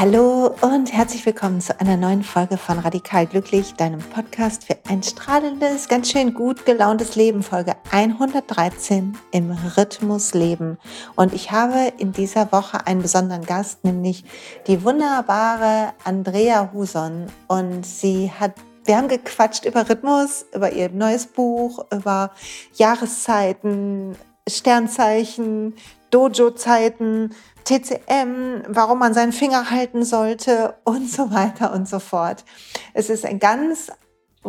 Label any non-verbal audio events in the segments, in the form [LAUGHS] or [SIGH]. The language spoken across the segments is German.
Hallo und herzlich willkommen zu einer neuen Folge von Radikal Glücklich, deinem Podcast für ein strahlendes, ganz schön gut gelauntes Leben, Folge 113 im Rhythmus Leben. Und ich habe in dieser Woche einen besonderen Gast, nämlich die wunderbare Andrea Huson. Und sie hat wir haben gequatscht über Rhythmus, über ihr neues Buch, über Jahreszeiten, Sternzeichen, Dojo-Zeiten, TCM, warum man seinen Finger halten sollte und so weiter und so fort. Es ist ein ganz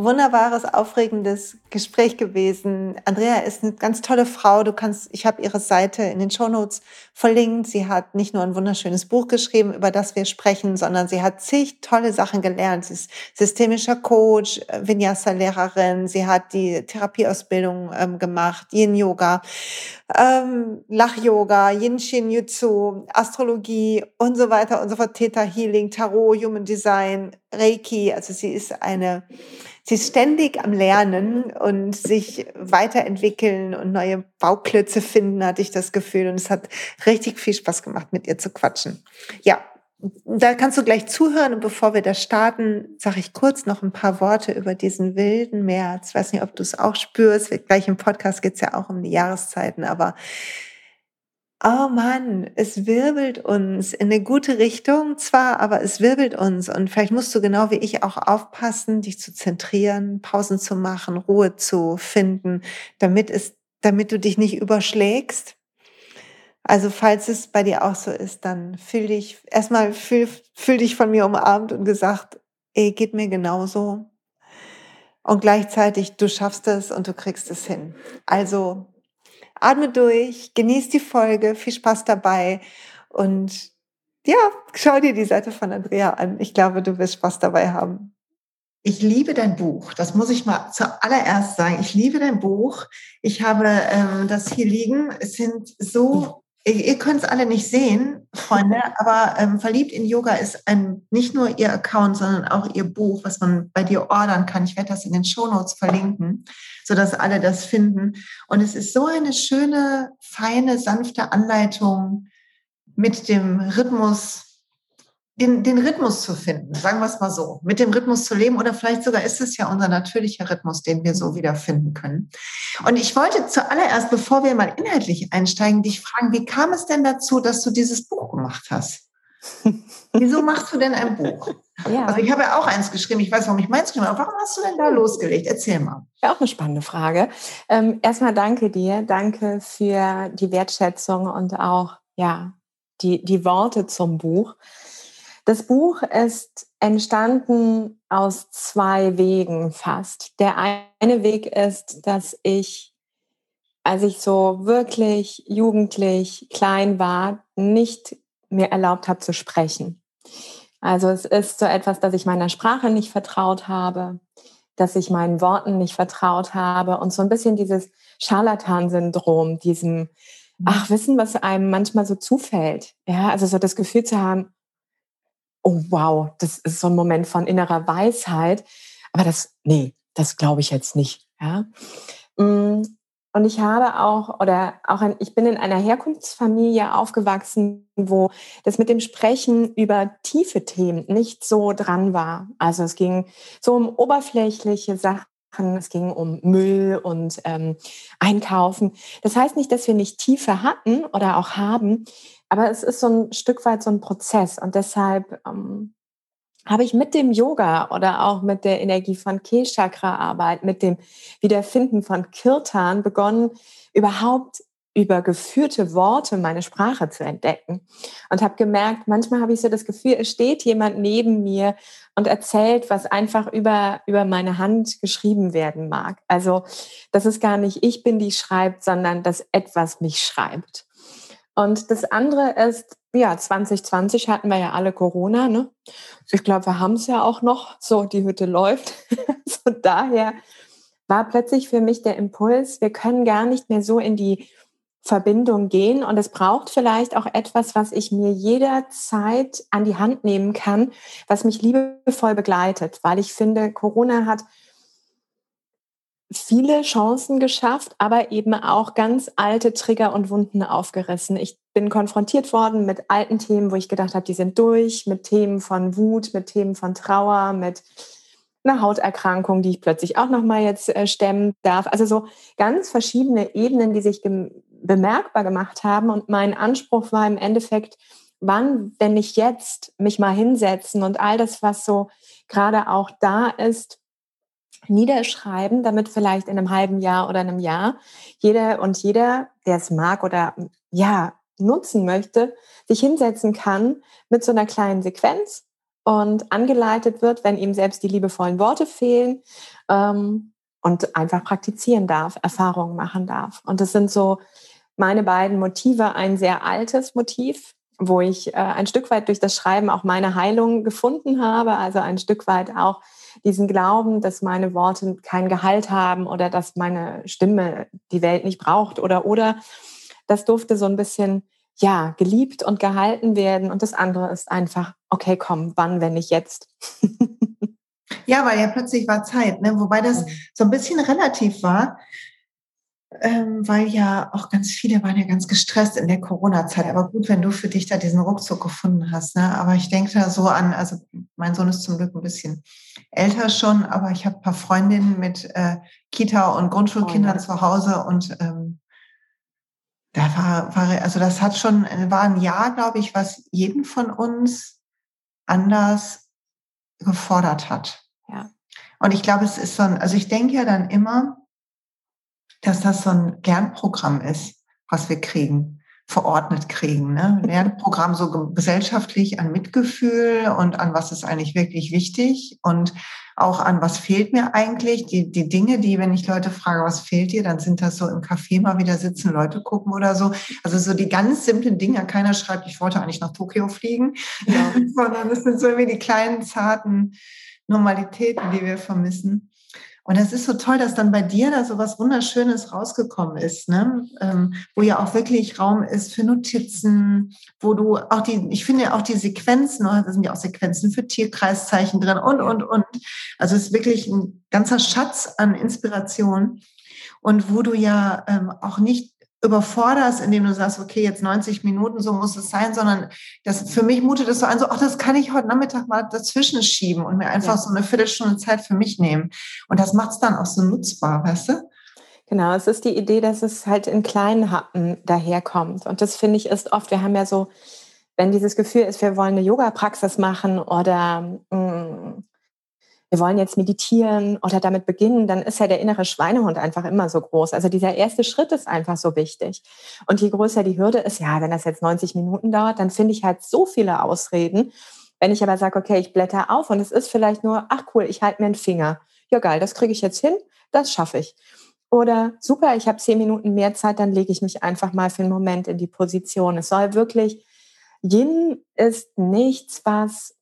wunderbares, aufregendes Gespräch gewesen. Andrea ist eine ganz tolle Frau. Du kannst, ich habe ihre Seite in den Shownotes verlinkt. Sie hat nicht nur ein wunderschönes Buch geschrieben, über das wir sprechen, sondern sie hat zig tolle Sachen gelernt. Sie ist systemischer Coach, Vinyasa-Lehrerin. Sie hat die Therapieausbildung ähm, gemacht, Yin-Yoga, ähm, Lach-Yoga, Yin-Shin-Jutsu, Astrologie und so weiter und so fort. Theta Healing, Tarot, Human Design, Reiki. Also sie ist eine sie ist ständig am Lernen und sich weiterentwickeln und neue Bauklötze finden, hatte ich das Gefühl. Und es hat richtig viel Spaß gemacht, mit ihr zu quatschen. Ja, da kannst du gleich zuhören. Und bevor wir da starten, sage ich kurz noch ein paar Worte über diesen wilden März. Ich weiß nicht, ob du es auch spürst. Gleich im Podcast geht es ja auch um die Jahreszeiten, aber oh Mann, es wirbelt uns in eine gute Richtung zwar, aber es wirbelt uns. Und vielleicht musst du genau wie ich auch aufpassen, dich zu zentrieren, Pausen zu machen, Ruhe zu finden, damit es, damit du dich nicht überschlägst. Also falls es bei dir auch so ist, dann fühl dich, erstmal fühl, fühl dich von mir umarmt und gesagt, ey, geht mir genauso. Und gleichzeitig, du schaffst es und du kriegst es hin. Also atme durch, genieß die Folge, viel Spaß dabei und ja, schau dir die Seite von Andrea an. Ich glaube, du wirst Spaß dabei haben. Ich liebe dein Buch. Das muss ich mal zuallererst sagen. Ich liebe dein Buch. Ich habe ähm, das hier liegen. Es sind so ihr könnt es alle nicht sehen, Freunde, [LAUGHS] aber ähm, Verliebt in Yoga ist ein, nicht nur ihr Account, sondern auch ihr Buch, was man bei dir ordern kann. Ich werde das in den Shownotes verlinken, sodass alle das finden. Und es ist so eine schöne, feine, sanfte Anleitung mit dem Rhythmus den, den Rhythmus zu finden, sagen wir es mal so, mit dem Rhythmus zu leben oder vielleicht sogar ist es ja unser natürlicher Rhythmus, den wir so wiederfinden können. Und ich wollte zuallererst, bevor wir mal inhaltlich einsteigen, dich fragen, wie kam es denn dazu, dass du dieses Buch gemacht hast? [LAUGHS] Wieso machst du denn ein Buch? Ja. Also ich habe ja auch eins geschrieben, ich weiß, warum ich meins geschrieben habe, aber warum hast du denn da losgelegt? Erzähl mal. Ja, auch eine spannende Frage. Ähm, erstmal danke dir, danke für die Wertschätzung und auch ja, die, die Worte zum Buch. Das Buch ist entstanden aus zwei Wegen fast. Der eine Weg ist, dass ich, als ich so wirklich jugendlich klein war, nicht mir erlaubt habe zu sprechen. Also es ist so etwas, dass ich meiner Sprache nicht vertraut habe, dass ich meinen Worten nicht vertraut habe und so ein bisschen dieses Scharlatan-Syndrom, diesem, mhm. ach, wissen, was einem manchmal so zufällt. Ja, also so das Gefühl zu haben, oh wow, das ist so ein Moment von innerer Weisheit. Aber das, nee, das glaube ich jetzt nicht. Ja. Mm, und ich habe auch, oder auch ein, ich bin in einer Herkunftsfamilie aufgewachsen, wo das mit dem Sprechen über tiefe Themen nicht so dran war. Also es ging so um oberflächliche Sachen, es ging um Müll und ähm, Einkaufen. Das heißt nicht, dass wir nicht Tiefe hatten oder auch haben, aber es ist so ein Stück weit so ein Prozess und deshalb ähm, habe ich mit dem Yoga oder auch mit der Energie von Ke-Chakra-Arbeit, mit dem Wiederfinden von Kirtan begonnen, überhaupt über geführte Worte meine Sprache zu entdecken. Und habe gemerkt, manchmal habe ich so das Gefühl, es steht jemand neben mir und erzählt, was einfach über, über meine Hand geschrieben werden mag. Also, dass es gar nicht ich bin, die schreibt, sondern dass etwas mich schreibt. Und das andere ist, ja, 2020 hatten wir ja alle Corona, ne? Ich glaube, wir haben es ja auch noch. So, die Hütte läuft. [LAUGHS] Von daher war plötzlich für mich der Impuls, wir können gar nicht mehr so in die Verbindung gehen und es braucht vielleicht auch etwas, was ich mir jederzeit an die Hand nehmen kann, was mich liebevoll begleitet, weil ich finde, Corona hat viele Chancen geschafft, aber eben auch ganz alte Trigger und Wunden aufgerissen. Ich bin konfrontiert worden mit alten Themen, wo ich gedacht habe, die sind durch, mit Themen von Wut, mit Themen von Trauer, mit einer Hauterkrankung, die ich plötzlich auch noch mal jetzt äh, stemmen darf. Also so ganz verschiedene Ebenen, die sich bemerkbar gemacht haben. Und mein Anspruch war im Endeffekt, wann, wenn ich jetzt mich mal hinsetzen und all das, was so gerade auch da ist, niederschreiben, damit vielleicht in einem halben Jahr oder einem Jahr jeder und jeder, der es mag oder ja, nutzen möchte, sich hinsetzen kann mit so einer kleinen Sequenz und angeleitet wird, wenn ihm selbst die liebevollen Worte fehlen ähm, und einfach praktizieren darf, Erfahrungen machen darf. Und das sind so meine beiden Motive, ein sehr altes Motiv, wo ich äh, ein Stück weit durch das Schreiben auch meine Heilung gefunden habe, also ein Stück weit auch diesen Glauben, dass meine Worte kein Gehalt haben oder dass meine Stimme die Welt nicht braucht oder oder. Das durfte so ein bisschen ja geliebt und gehalten werden. Und das andere ist einfach okay komm wann wenn nicht jetzt [LAUGHS] ja weil ja plötzlich war Zeit ne? wobei das mhm. so ein bisschen relativ war ähm, weil ja auch ganz viele waren ja ganz gestresst in der Corona-Zeit. Aber gut, wenn du für dich da diesen Ruckzuck gefunden hast. Ne? Aber ich denke da so an, also mein Sohn ist zum Glück ein bisschen älter schon, aber ich habe ein paar Freundinnen mit äh, Kita- und Grundschulkindern oh, zu Hause und ähm, da war, war, also das hat schon, war ein Jahr, glaube ich, was jeden von uns anders gefordert hat. Und ich glaube, es ist so ein, also ich denke ja dann immer, dass das so ein Lernprogramm ist, was wir kriegen, verordnet kriegen. Ne? Lernprogramm so gesellschaftlich an Mitgefühl und an was ist eigentlich wirklich wichtig und auch an was fehlt mir eigentlich. Die, die Dinge, die, wenn ich Leute frage, was fehlt dir, dann sind das so im Café mal wieder sitzen, Leute gucken oder so. Also so die ganz simplen Dinge. Keiner schreibt, ich wollte eigentlich nach Tokio fliegen, ja. [LAUGHS] sondern es sind so irgendwie die kleinen, zarten Normalitäten, die wir vermissen. Und es ist so toll, dass dann bei dir da so was Wunderschönes rausgekommen ist, ne? Ähm, wo ja auch wirklich Raum ist für Notizen, wo du auch die, ich finde ja auch die Sequenzen, ne? da sind ja auch Sequenzen für Tierkreiszeichen drin und, und, und. Also es ist wirklich ein ganzer Schatz an Inspiration. Und wo du ja ähm, auch nicht überforderst, indem du sagst, okay, jetzt 90 Minuten, so muss es sein, sondern das, für mich mutet es so an, so, ach, das kann ich heute Nachmittag mal dazwischen schieben und mir einfach ja. so eine Viertelstunde Zeit für mich nehmen. Und das macht es dann auch so nutzbar, weißt du? Genau, es ist die Idee, dass es halt in kleinen Happen daherkommt. Und das finde ich ist oft, wir haben ja so, wenn dieses Gefühl ist, wir wollen eine Yoga-Praxis machen oder mh, mm, wir wollen jetzt meditieren oder damit beginnen, dann ist ja der innere Schweinehund einfach immer so groß. Also dieser erste Schritt ist einfach so wichtig. Und je größer die Hürde ist, ja, wenn das jetzt 90 Minuten dauert, dann finde ich halt so viele Ausreden. Wenn ich aber sage, okay, ich blätter auf und es ist vielleicht nur, ach cool, ich halte mir einen Finger. Ja, geil, das kriege ich jetzt hin, das schaffe ich. Oder super, ich habe zehn Minuten mehr Zeit, dann lege ich mich einfach mal für einen Moment in die Position. Es soll wirklich, Yin ist nichts, was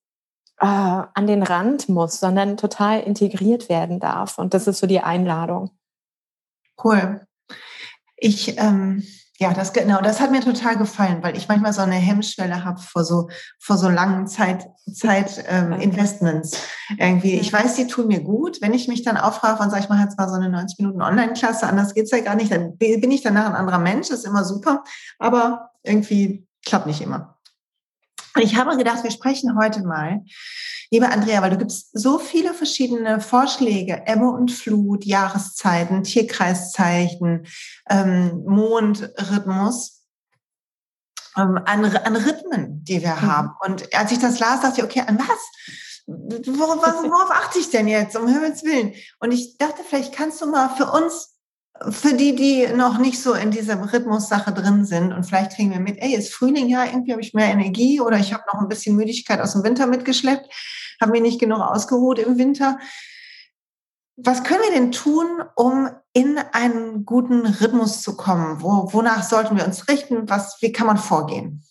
äh, an den Rand muss, sondern total integriert werden darf. Und das ist so die Einladung. Cool. Ich, ähm, ja, das genau, das hat mir total gefallen, weil ich manchmal so eine Hemmschwelle habe vor so vor so langen Zeit Zeit ähm, Investments. Irgendwie, ich weiß, die tun mir gut. Wenn ich mich dann aufrafe und sage, ich mache jetzt mal so eine 90 Minuten Online-Klasse, anders geht's ja gar nicht, dann bin ich danach ein anderer Mensch, das ist immer super, aber irgendwie klappt nicht immer. Ich habe gedacht, wir sprechen heute mal, liebe Andrea, weil du gibst so viele verschiedene Vorschläge, Ebbe und Flut, Jahreszeiten, Tierkreiszeichen, ähm, Mondrhythmus, ähm, an, an Rhythmen, die wir mhm. haben. Und als ich das las, dachte ich, okay, an was? Worauf, worauf achte ich denn jetzt, um Himmels Willen? Und ich dachte, vielleicht kannst du mal für uns für die, die noch nicht so in dieser Rhythmussache drin sind und vielleicht kriegen wir mit, ey, ist Frühling, ja, irgendwie habe ich mehr Energie oder ich habe noch ein bisschen Müdigkeit aus dem Winter mitgeschleppt, habe mich nicht genug ausgeruht im Winter. Was können wir denn tun, um in einen guten Rhythmus zu kommen? Wo, wonach sollten wir uns richten? Was, wie kann man vorgehen?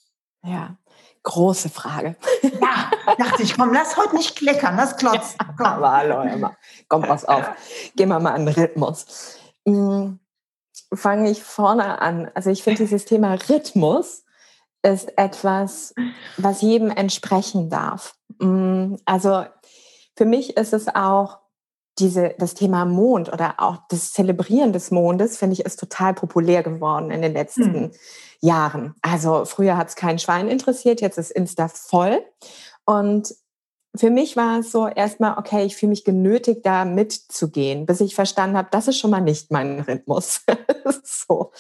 Ja, große Frage. [LAUGHS] Ja, dachte ich, komm, lass heute nicht kleckern, lass klotzen. Komm. [LAUGHS] Aber hallo, Emma, komm, pass auf. Gehen wir mal an den Rhythmus. Hm, fange ich vorne an. Also ich finde dieses Thema Rhythmus ist etwas, was jedem entsprechen darf. Hm, also für mich ist es auch diese, das Thema Mond oder auch das Zelebrieren des Mondes, finde ich, ist total populär geworden in den letzten hm. Jahren. Also früher hat es kein Schwein interessiert, jetzt ist Insta voll. Und für mich war es so erstmal, okay, ich fühle mich genötigt, da mitzugehen, bis ich verstanden habe, das ist schon mal nicht mein Rhythmus. [LAUGHS] so.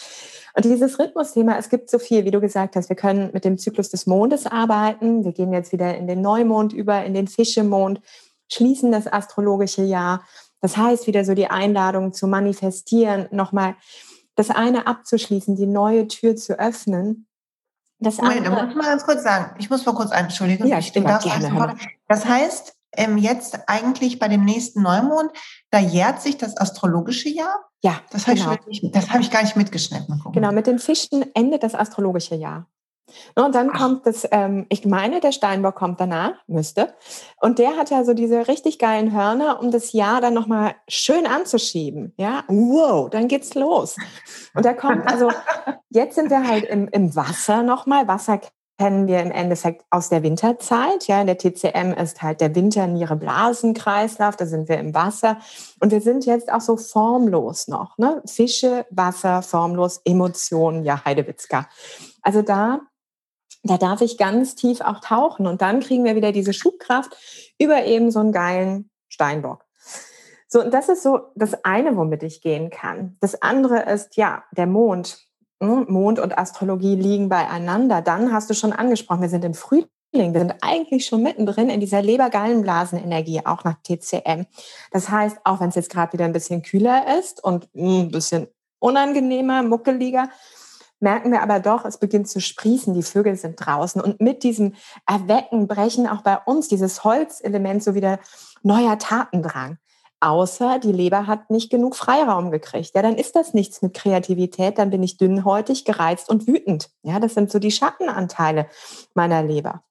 Und dieses Rhythmusthema, es gibt so viel, wie du gesagt hast, wir können mit dem Zyklus des Mondes arbeiten. Wir gehen jetzt wieder in den Neumond über, in den Fischemond, schließen das astrologische Jahr. Das heißt, wieder so die Einladung zu manifestieren, nochmal das eine abzuschließen, die neue Tür zu öffnen das Moment, andere, muss ich mal ganz kurz sagen. Ich muss mal kurz entschuldigen. Ja, ich immer gerne. Das heißt, ähm, jetzt eigentlich bei dem nächsten Neumond, da jährt sich das astrologische Jahr? Ja, das habe genau. ich, hab ich gar nicht mitgeschnitten. Genau, mit den Fischen endet das astrologische Jahr. Und dann Ach. kommt das, ähm, ich meine, der Steinbock kommt danach, müsste. Und der hat ja so diese richtig geilen Hörner, um das Jahr dann nochmal schön anzuschieben. Ja, wow, dann geht's los. Und da kommt, also jetzt sind wir halt im, im Wasser nochmal. Wasser kennen wir im Endeffekt aus der Winterzeit. Ja, in der TCM ist halt der Winter Niere Blasenkreislauf, da sind wir im Wasser. Und wir sind jetzt auch so formlos noch. Ne? Fische, Wasser, formlos, Emotionen, ja, Heidewitzka. Also da da darf ich ganz tief auch tauchen und dann kriegen wir wieder diese Schubkraft über eben so einen geilen Steinbock. So, und das ist so das eine, womit ich gehen kann. Das andere ist, ja, der Mond. Hm, Mond und Astrologie liegen beieinander. Dann hast du schon angesprochen, wir sind im Frühling. Wir sind eigentlich schon mittendrin in dieser Lebergallenblasenenergie, auch nach TCM. Das heißt, auch wenn es jetzt gerade wieder ein bisschen kühler ist und hm, ein bisschen unangenehmer, muckeliger, merken wir aber doch, es beginnt zu sprießen, die Vögel sind draußen. Und mit diesem Erwecken brechen auch bei uns dieses Holzelement so wieder neuer Tatendrang. Außer die Leber hat nicht genug Freiraum gekriegt. Ja, dann ist das nichts mit Kreativität, dann bin ich dünnhäutig, gereizt und wütend. Ja, das sind so die Schattenanteile meiner Leber.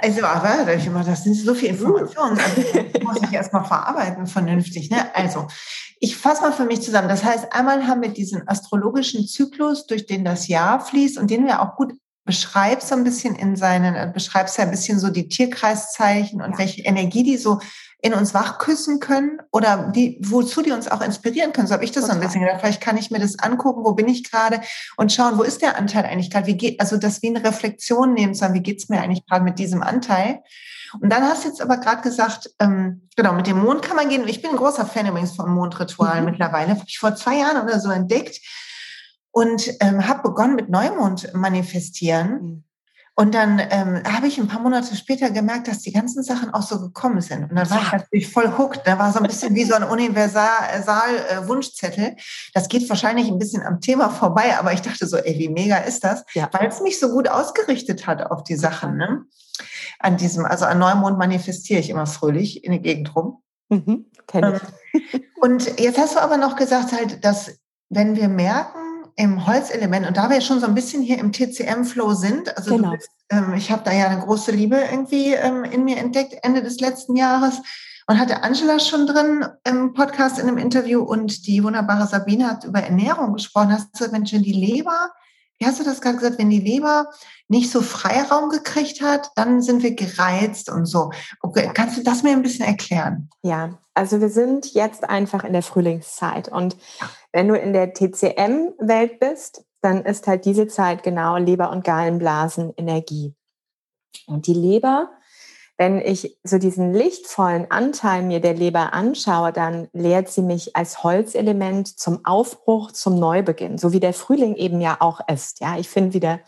Also, aber das sind so viele Informationen. Also, muss ich erstmal verarbeiten, vernünftig. Ne? Also, ich fasse mal für mich zusammen. Das heißt, einmal haben wir diesen astrologischen Zyklus, durch den das Jahr fließt und den wir auch gut beschreibst, so ein bisschen in seinen, äh, beschreibst ja ein bisschen so die Tierkreiszeichen und ja. welche Energie die so in uns wachküssen können oder die, wozu die uns auch inspirieren können. So habe ich das so ein bisschen gedacht. Vielleicht kann ich mir das angucken, wo bin ich gerade und schauen, wo ist der Anteil eigentlich gerade? Wie geht, also das wie eine Reflexion nehmen haben, wie geht's mir eigentlich gerade mit diesem Anteil? Und dann hast du jetzt aber gerade gesagt, ähm, genau, mit dem Mond kann man gehen. Ich bin ein großer Fan übrigens von Mondritualen mhm. mittlerweile. Habe ich vor zwei Jahren oder so entdeckt und ähm, habe begonnen mit Neumond manifestieren. Mhm. Und dann ähm, habe ich ein paar Monate später gemerkt, dass die ganzen Sachen auch so gekommen sind. Und dann war ich natürlich voll hooked. Da war so ein bisschen wie so ein Universal-Wunschzettel. Äh, das geht wahrscheinlich ein bisschen am Thema vorbei, aber ich dachte so, ey, wie mega ist das? Ja. Weil es mich so gut ausgerichtet hat auf die Sachen. Ne? An diesem, also an Neumond manifestiere ich immer fröhlich in der Gegend rum. Mhm, ähm, und jetzt hast du aber noch gesagt, halt, dass wenn wir merken, im Holzelement und da wir schon so ein bisschen hier im TCM-Flow sind, also genau. bist, ähm, ich habe da ja eine große Liebe irgendwie ähm, in mir entdeckt Ende des letzten Jahres und hatte Angela schon drin im Podcast in einem Interview und die wunderbare Sabine hat über Ernährung gesprochen. Hast du, wenn die Leber, wie hast du das gerade gesagt, wenn die Leber nicht so Freiraum gekriegt hat, dann sind wir gereizt und so. Okay, kannst du das mir ein bisschen erklären? Ja, also wir sind jetzt einfach in der Frühlingszeit und wenn du in der TCM-Welt bist, dann ist halt diese Zeit genau Leber- und Gallenblasen Energie. Und die Leber, wenn ich so diesen lichtvollen Anteil mir der Leber anschaue, dann lehrt sie mich als Holzelement zum Aufbruch, zum Neubeginn, so wie der Frühling eben ja auch ist. Ja, ich finde wieder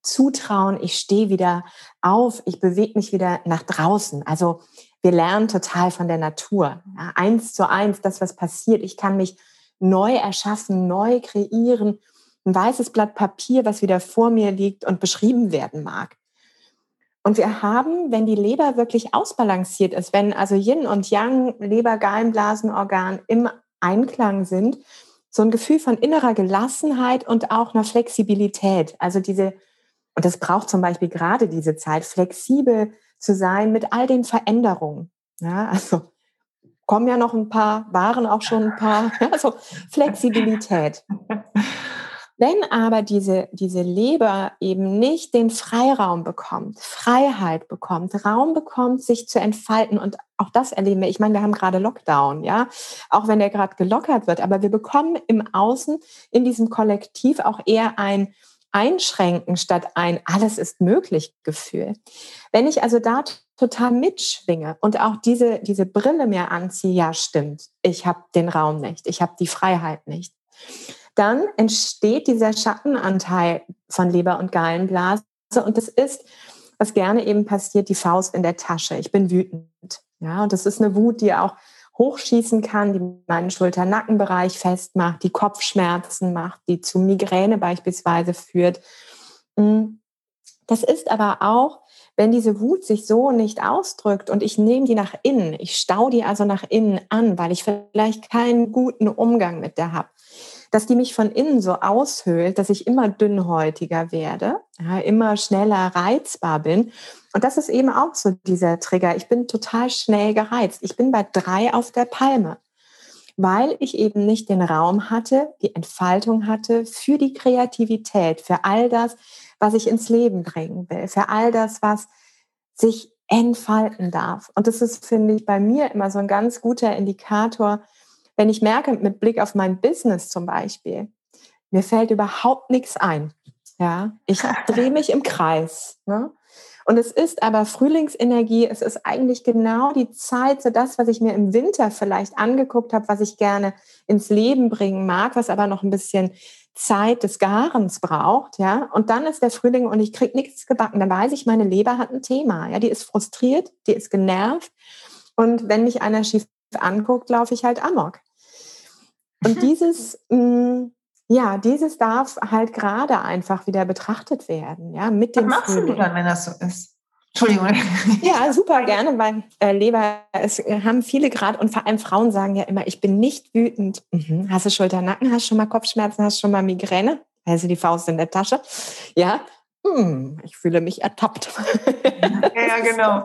Zutrauen, ich stehe wieder auf, ich bewege mich wieder nach draußen. Also wir lernen total von der Natur. Ja, eins zu eins, das, was passiert. Ich kann mich neu erschaffen, neu kreieren. Ein weißes Blatt Papier, was wieder vor mir liegt und beschrieben werden mag. Und wir haben, wenn die Leber wirklich ausbalanciert ist, wenn also Yin und Yang, Leber, Gallenblasenorgan im Einklang sind, so ein Gefühl von innerer Gelassenheit und auch einer Flexibilität. Also diese, und das braucht zum Beispiel gerade diese Zeit, flexibel zu sein mit all den Veränderungen. Ja, also kommen ja noch ein paar, waren auch schon ein paar. [LAUGHS] Also Flexibilität. Wenn aber diese, diese Leber eben nicht den Freiraum bekommt, Freiheit bekommt, Raum bekommt, sich zu entfalten und auch das erleben wir. Ich meine, wir haben gerade Lockdown, ja, auch wenn der gerade gelockert wird, aber wir bekommen im Außen in diesem Kollektiv auch eher ein Einschränken statt ein Alles ist möglich Gefühl. Wenn ich also da total mitschwinge und auch diese, diese Brille mir anziehe, ja stimmt, ich habe den Raum nicht, ich habe die Freiheit nicht dann entsteht dieser Schattenanteil von Leber und Gallenblase. Und das ist, was gerne eben passiert, die Faust in der Tasche. Ich bin wütend. Ja, und das ist eine Wut, die auch hochschießen kann, die meinen Schulter-Nackenbereich festmacht, die Kopfschmerzen macht, die zu Migräne beispielsweise führt. Hm. Das ist aber auch, wenn diese Wut sich so nicht ausdrückt und ich nehme die nach innen, ich stau die also nach innen an, weil ich vielleicht keinen guten Umgang mit der habe, dass die mich von innen so aushöhlt, dass ich immer dünnhäutiger werde, ja, immer schneller reizbar bin. Und das ist eben auch so dieser Trigger. Ich bin total schnell gereizt. Ich bin bei drei auf der Palme, weil ich eben nicht den Raum hatte, die Entfaltung hatte für die Kreativität, für all das, was ich ins Leben bringen will, für all das, was sich entfalten darf. Und das ist, finde ich, bei mir immer so ein ganz guter Indikator, wenn ich merke, mit Blick auf mein Business zum Beispiel, mir fällt überhaupt nichts ein. Ja, ich drehe mich im Kreis. Ne? Und es ist aber Frühlingsenergie, es ist eigentlich genau die Zeit, so das, was ich mir im Winter vielleicht angeguckt habe, was ich gerne ins Leben bringen mag, was aber noch ein bisschen Zeit des Garens braucht, ja. Und dann ist der Frühling und ich kriege nichts gebacken. Dann weiß ich, meine Leber hat ein Thema. Ja, die ist frustriert, die ist genervt. Und wenn mich einer schief anguckt, laufe ich halt amok. Und [LAUGHS] dieses, mh, mm, ja, dieses darf halt gerade einfach wieder betrachtet werden, ja, mit dem Was machst Frühling. du dann, wenn das so ist? Entschuldigung. [LAUGHS] Ja, super gerne, weil äh, Leber, es haben viele gerade und vor allem Frauen sagen ja immer, ich bin nicht wütend. Mhm. Hast du Schulternacken, hast schon mal Kopfschmerzen, hast schon mal Migräne? Also die Faust in der Tasche. Ja, hm, ich fühle mich ertappt. Ja, ja, [LAUGHS] genau.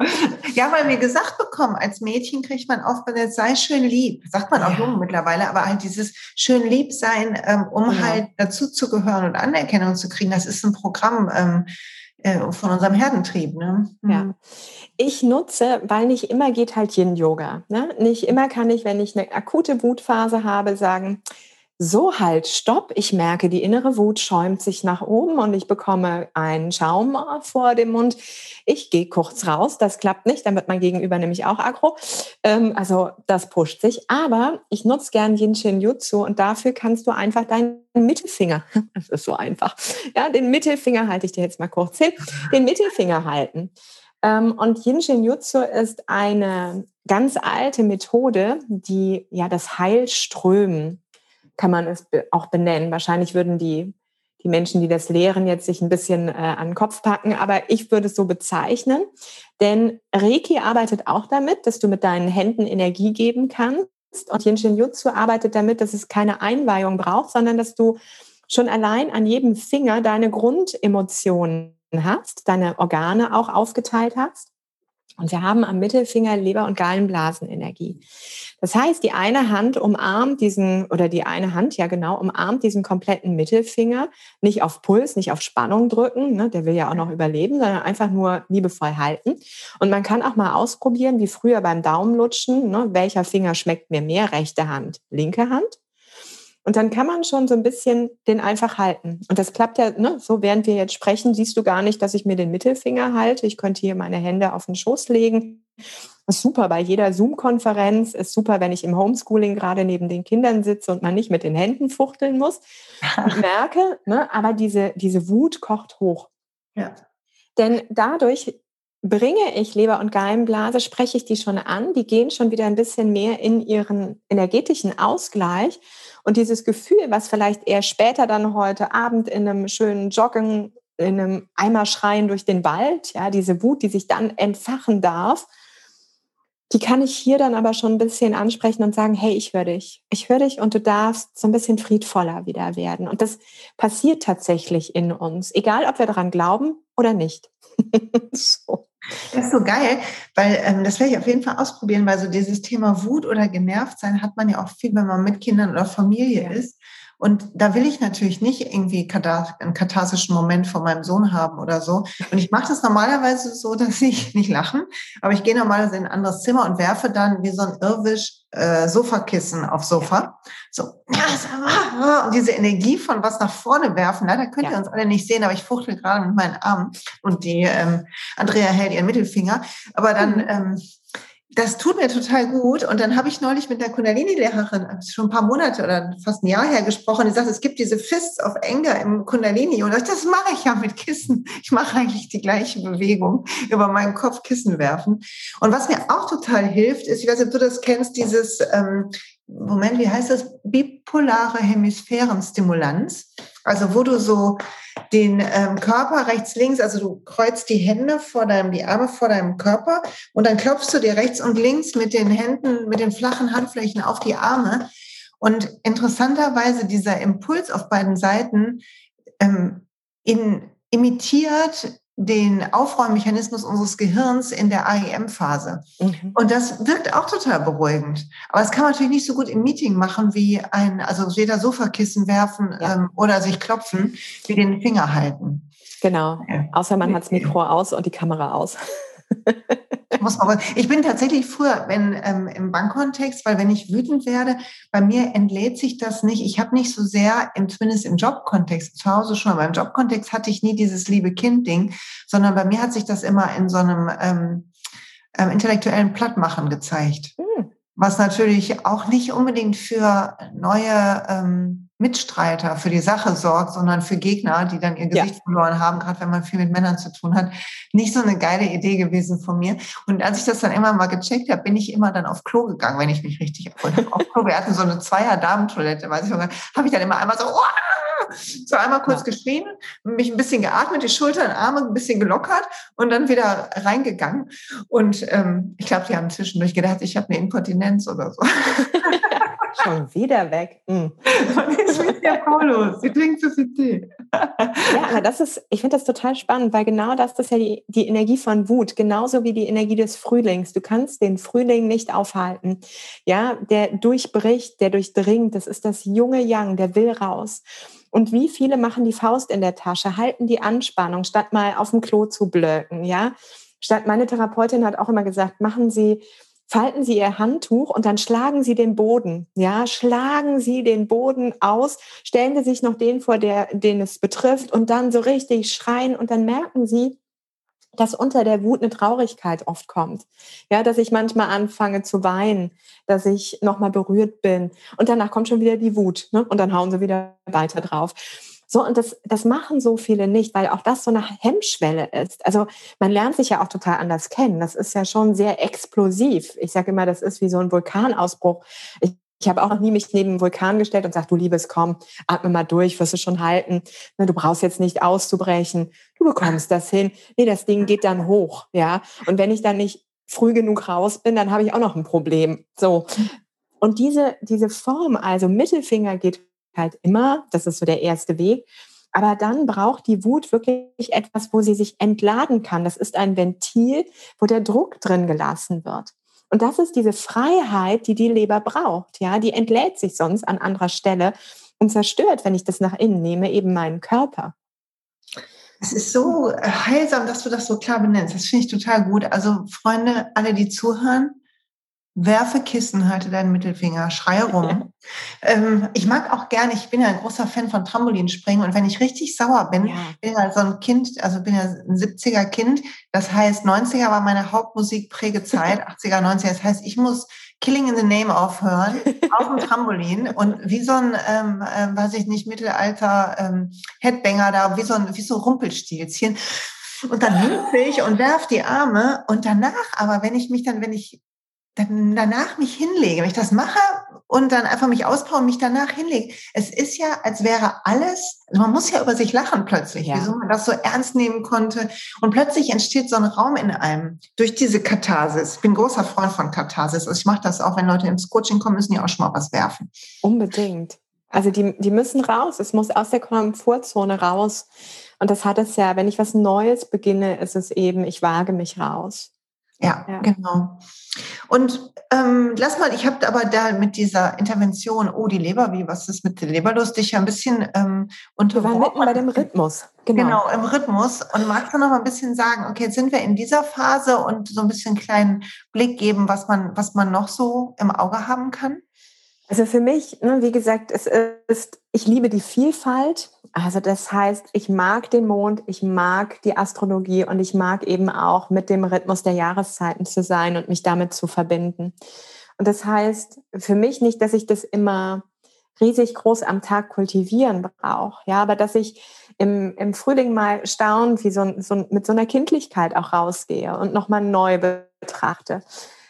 Ja, weil wir gesagt bekommen, als Mädchen kriegt man oft, sei schön lieb. Sagt man auch ja. jung mittlerweile, aber halt dieses schön lieb sein, ähm, um ja. halt dazu zu gehören und Anerkennung zu kriegen, das ist ein Programm ähm, äh, von unserem Herdentrieb. Ne? Ja. Hm. Ich nutze, weil nicht immer geht halt Yin-Yoga. Ne? Nicht immer kann ich, wenn ich eine akute Wutphase habe, sagen, so halt, stopp, ich merke, die innere Wut schäumt sich nach oben und ich bekomme einen Schaum vor dem Mund. Ich gehe kurz raus, das klappt nicht, dann wird mein Gegenüber nämlich auch aggro. Ähm, also das pusht sich. Aber ich nutze gern Yin Shin Jutsu und dafür kannst du einfach deinen Mittelfinger, [LAUGHS] das ist so einfach, ja, den Mittelfinger halte ich dir jetzt mal kurz hin, den Mittelfinger halten. Ähm, und Yin Shin Jutsu ist eine ganz alte Methode, die ja das Heilströmen kann man es auch benennen. Wahrscheinlich würden die, die Menschen, die das lehren, jetzt sich ein bisschen äh, an den Kopf packen, aber ich würde es so bezeichnen. Denn Reiki arbeitet auch damit, dass du mit deinen Händen Energie geben kannst. Und Yin Jutsu arbeitet damit, dass es keine Einweihung braucht, sondern dass du schon allein an jedem Finger deine Grundemotionen hast, deine Organe auch aufgeteilt hast. Und wir haben am Mittelfinger Leber- und Gallenblasenenergie. Das heißt, die eine Hand umarmt diesen, oder die eine Hand, ja genau, umarmt diesen kompletten Mittelfinger, nicht auf Puls, nicht auf Spannung drücken, ne, der will ja auch noch überleben, sondern einfach nur liebevoll halten. Und man kann auch mal ausprobieren, wie früher beim Daumenlutschen, ne, welcher Finger schmeckt mir mehr, rechte Hand, linke Hand. Und dann kann man schon so ein bisschen den einfach halten. Und das klappt ja, ne, so während wir jetzt sprechen, siehst du gar nicht, dass ich mir den Mittelfinger halte. Ich könnte hier meine Hände auf den Schoß legen. Ist super bei jeder Zoom-Konferenz. Ist super, wenn ich im Homeschooling gerade neben den Kindern sitze und man nicht mit den Händen fuchteln muss. Ich [LAUGHS] merke, ne, aber diese, diese Wut kocht hoch. Ja. Denn dadurch bringe ich Leber- und Gallenblase, spreche ich die schon an, die gehen schon wieder ein bisschen mehr in ihren energetischen Ausgleich und dieses Gefühl, was vielleicht eher später dann heute Abend in einem schönen Joggen, in einem Eimerschreien durch den Wald, ja, diese Wut, die sich dann entfachen darf, die kann ich hier dann aber schon ein bisschen ansprechen und sagen, hey, ich höre dich. Ich höre dich und du darfst so ein bisschen friedvoller wieder werden. Und das passiert tatsächlich in uns, egal ob wir daran glauben oder nicht. [LAUGHS] so. Das ist so geil, weil ähm, das werde ich auf jeden Fall ausprobieren, weil so dieses Thema Wut oder genervt sein hat man ja auch viel, wenn man mit Kindern oder Familie ja. ist. Und da will ich natürlich nicht irgendwie einen katharsischen Moment von meinem Sohn haben oder so. Und ich mache das normalerweise so, [LAUGHS] dass ich nicht lachen, aber ich gehe normalerweise in ein anderes Zimmer und werfe dann wie so ein Irrwisch äh, Sofakissen auf Sofa. So, und [LAUGHS] diese Energie von was nach vorne werfen, leider könnt ihr ja. uns alle nicht sehen, aber ich fuchtel gerade mit meinen Armen und die ähm, Andrea hält ihren Mittelfinger. Aber dann mhm. ähm, das tut mir total gut. Und dann habe ich neulich mit der Kundalini-Lehrerin, schon ein paar Monate oder fast ein Jahr her gesprochen, die sagt, es gibt diese Fists of Anger im Kundalini. Und das mache ich ja mit Kissen. Ich mache eigentlich die gleiche Bewegung über meinen Kopf Kissen werfen. Und was mir auch total hilft, ist, ich weiß nicht, ob du das kennst, dieses, ähm, Moment, wie heißt das? Bipolare Hemisphärenstimulanz. Also wo du so den ähm, Körper rechts, links, also du kreuzt die Hände vor deinem, die Arme vor deinem Körper und dann klopfst du dir rechts und links mit den Händen, mit den flachen Handflächen auf die Arme. Und interessanterweise dieser Impuls auf beiden Seiten ähm, in, imitiert den Aufräummechanismus unseres Gehirns in der AEM-Phase. Mhm. Und das wirkt auch total beruhigend. Aber das kann man natürlich nicht so gut im Meeting machen wie ein, also weder Sofakissen werfen ja. ähm, oder sich klopfen, wie den Finger halten. Genau. Ja. Außer man hat das Mikro aus und die Kamera aus. [LAUGHS] Muss man, ich bin tatsächlich früher, wenn ähm, im Bankkontext, weil wenn ich wütend werde, bei mir entlädt sich das nicht. Ich habe nicht so sehr, im, zumindest im Jobkontext, zu Hause schon, aber im Jobkontext hatte ich nie dieses liebe Kind-Ding, sondern bei mir hat sich das immer in so einem ähm, ähm, intellektuellen Plattmachen gezeigt. Hm. Was natürlich auch nicht unbedingt für neue ähm, Mitstreiter für die Sache sorgt, sondern für Gegner, die dann ihr Gesicht ja. verloren haben, gerade wenn man viel mit Männern zu tun hat. Nicht so eine geile Idee gewesen von mir. Und als ich das dann immer mal gecheckt habe, bin ich immer dann auf Klo gegangen, wenn ich mich richtig erholt habe. Auf Klo, wir hatten so eine Zweier-Damentoilette, weiß ich noch, habe ich dann immer einmal so, oh! so einmal kurz ja. geschrien, mich ein bisschen geatmet, die Schultern, Arme ein bisschen gelockert und dann wieder reingegangen. Und ähm, ich glaube, die haben zwischendurch gedacht, ich habe eine Inkontinenz oder so. [LAUGHS] Schon wieder weg. Mhm. ist mit der Paulus? Sie trinkt zu viel Tee. ja, aber das ist, ich finde das total spannend, weil genau das, das ist ja die, die Energie von Wut, genauso wie die Energie des Frühlings. Du kannst den Frühling nicht aufhalten. Ja, der durchbricht, der durchdringt. Das ist das junge Yang, der will raus. Und wie viele machen die Faust in der Tasche, halten die Anspannung, statt mal auf dem Klo zu blöken, ja? Statt meine Therapeutin hat auch immer gesagt, machen Sie falten Sie Ihr Handtuch und dann schlagen Sie den Boden. Ja, schlagen Sie den Boden aus, stellen Sie sich noch den vor, der, den es betrifft und dann so richtig schreien und dann merken Sie, dass unter der Wut eine Traurigkeit oft kommt. Ja, dass ich manchmal anfange zu weinen, dass ich nochmal berührt bin und danach kommt schon wieder die Wut ne? und dann hauen sie wieder weiter drauf. So, und das, das machen so viele nicht, weil auch das so eine Hemmschwelle ist. Also man lernt sich ja auch total anders kennen. Das ist ja schon sehr explosiv. Ich sage immer, das ist wie so ein Vulkanausbruch. Ich, ich habe auch noch nie mich neben einen Vulkan gestellt und gesagt, du Liebes, komm, atme mal durch, wirst du schon halten. Du brauchst jetzt nicht auszubrechen. Du bekommst das hin. Nee, das Ding geht dann hoch, ja. Und wenn ich dann nicht früh genug raus bin, dann habe ich auch noch ein Problem. So. Und diese, diese Form, also Mittelfinger geht halt immer. Das ist so der erste Weg. Aber dann braucht die Wut wirklich etwas, wo sie sich entladen kann. Das ist ein Ventil, wo der Druck drin gelassen wird. Und das ist diese Freiheit, die die Leber braucht. Ja, die entlädt sich sonst an anderer Stelle und zerstört, wenn ich das nach innen nehme, eben meinen Körper. Es ist so heilsam, dass du das so klar benennst. Das finde ich total gut. Also Freunde, alle, die zuhören, werfe Kissen, halte deinen Mittelfinger, schreie rum. ähm, ich mag auch gerne, ich bin ja ein großer Fan von Trampolinspringen und wenn ich richtig sauer bin, ja. bin ja so ein Kind, also bin ja ein 70er Kind, das heißt 90er war meine Hauptmusikprägezeit, [LAUGHS] 80er, 90er, das heißt, ich muss Killing in the Name aufhören, auf dem Trampolin und wie so ein, ähm, äh, weiß ich nicht, Mittelalter ähm, Headbanger da, wie so ein, wie so Rumpelstilzchen. Und dann [LAUGHS] hüpfe ich und werf die Arme und danach, aber wenn ich mich dann, wenn ich dann danach mich hinlege, wenn ich das mache und dann einfach mich ausbaue und mich danach hinlege. Es ist ja, als wäre alles, also man muss ja über sich lachen plötzlich, ja. wieso man das so ernst nehmen konnte. Und plötzlich entsteht so ein Raum in einem durch diese Katharsis. Ich bin großer Freund von Katharsis. Also ich mache das auch, wenn Leute ins Coaching kommen, müssen die auch schon mal was werfen. Unbedingt. Also die, die müssen raus. Es muss aus der Komfortzone raus. Und das hat es ja, wenn ich was Neues beginne, ist es eben, ich wage mich raus. Ja, ja, genau. Und ähm, lass mal, ich habe aber da mit dieser Intervention, oh, die Leber, wie, was ist mit der Leber lustig, ja ein bisschen ähm, unter. Wir waren mitten bei dem Rhythmus. Genau. genau, im Rhythmus. Und magst du noch mal ein bisschen sagen, okay, jetzt sind wir in dieser Phase und so ein bisschen kleinen Blick geben, was man, was man noch so im Auge haben kann? Also für mich, ne, wie gesagt, es ist, ich liebe die Vielfalt. Also das heißt, ich mag den Mond, ich mag die Astrologie und ich mag eben auch mit dem Rhythmus der Jahreszeiten zu sein und mich damit zu verbinden. Und das heißt für mich nicht, dass ich das immer riesig groß am Tag kultivieren brauche, ja, aber dass ich im, im Frühling mal staunend wie so, so mit so einer Kindlichkeit auch rausgehe und nochmal neu betrachte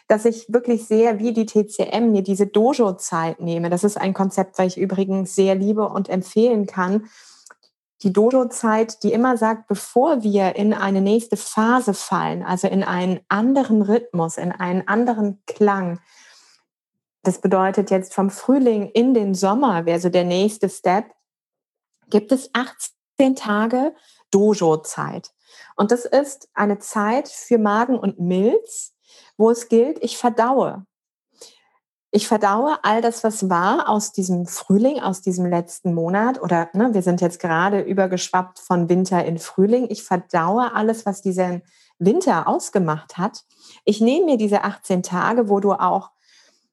dass ich wirklich sehe, wie die TCM mir diese Dojo-Zeit nehme. Das ist ein Konzept, was ich übrigens sehr liebe und empfehlen kann. Die Dojo-Zeit, die immer sagt, bevor wir in eine nächste Phase fallen, also in einen anderen Rhythmus, in einen anderen Klang, das bedeutet jetzt vom Frühling in den Sommer wäre so der nächste Step, gibt es 18 Tage Dojo-Zeit. Und das ist eine Zeit für Magen und Milz, wo es gilt, ich verdaue. Ich verdaue all das, was war aus diesem Frühling, aus diesem letzten Monat oder ne, wir sind jetzt gerade übergeschwappt von Winter in Frühling. Ich verdaue alles, was diesen Winter ausgemacht hat. Ich nehme mir diese 18 Tage, wo du auch,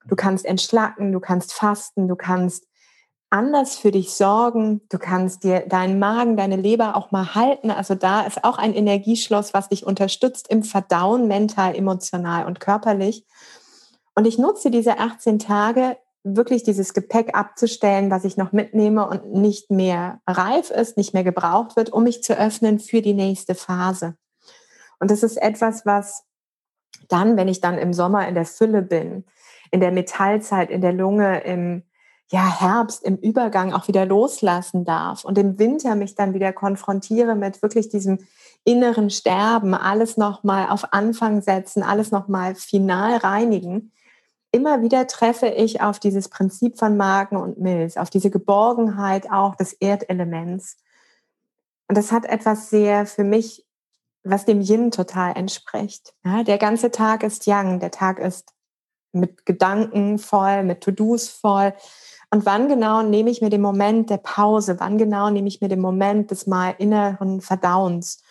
du kannst entschlacken, du kannst fasten, du kannst anders für dich sorgen. Du kannst dir deinen Magen, deine Leber auch mal halten. Also da ist auch ein Energieschloss, was dich unterstützt im Verdauen, mental, emotional und körperlich. Und ich nutze diese 18 Tage, wirklich dieses Gepäck abzustellen, was ich noch mitnehme und nicht mehr reif ist, nicht mehr gebraucht wird, um mich zu öffnen für die nächste Phase. Und das ist etwas, was dann, wenn ich dann im Sommer in der Fülle bin, in der Metallzeit, in der Lunge, im ja, Herbst im Übergang auch wieder loslassen darf und im Winter mich dann wieder konfrontiere mit wirklich diesem inneren Sterben, alles nochmal auf Anfang setzen, alles nochmal final reinigen. Immer wieder treffe ich auf dieses Prinzip von Magen und Milz, auf diese Geborgenheit auch des Erdelements. Und das hat etwas sehr für mich, was dem Yin total entspricht. Ja, der ganze Tag ist Yang, der Tag ist mit Gedanken voll, mit To-Dos voll. Und wann genau nehme ich mir den Moment der Pause? Wann genau nehme ich mir den Moment des mal inneren Verdauens?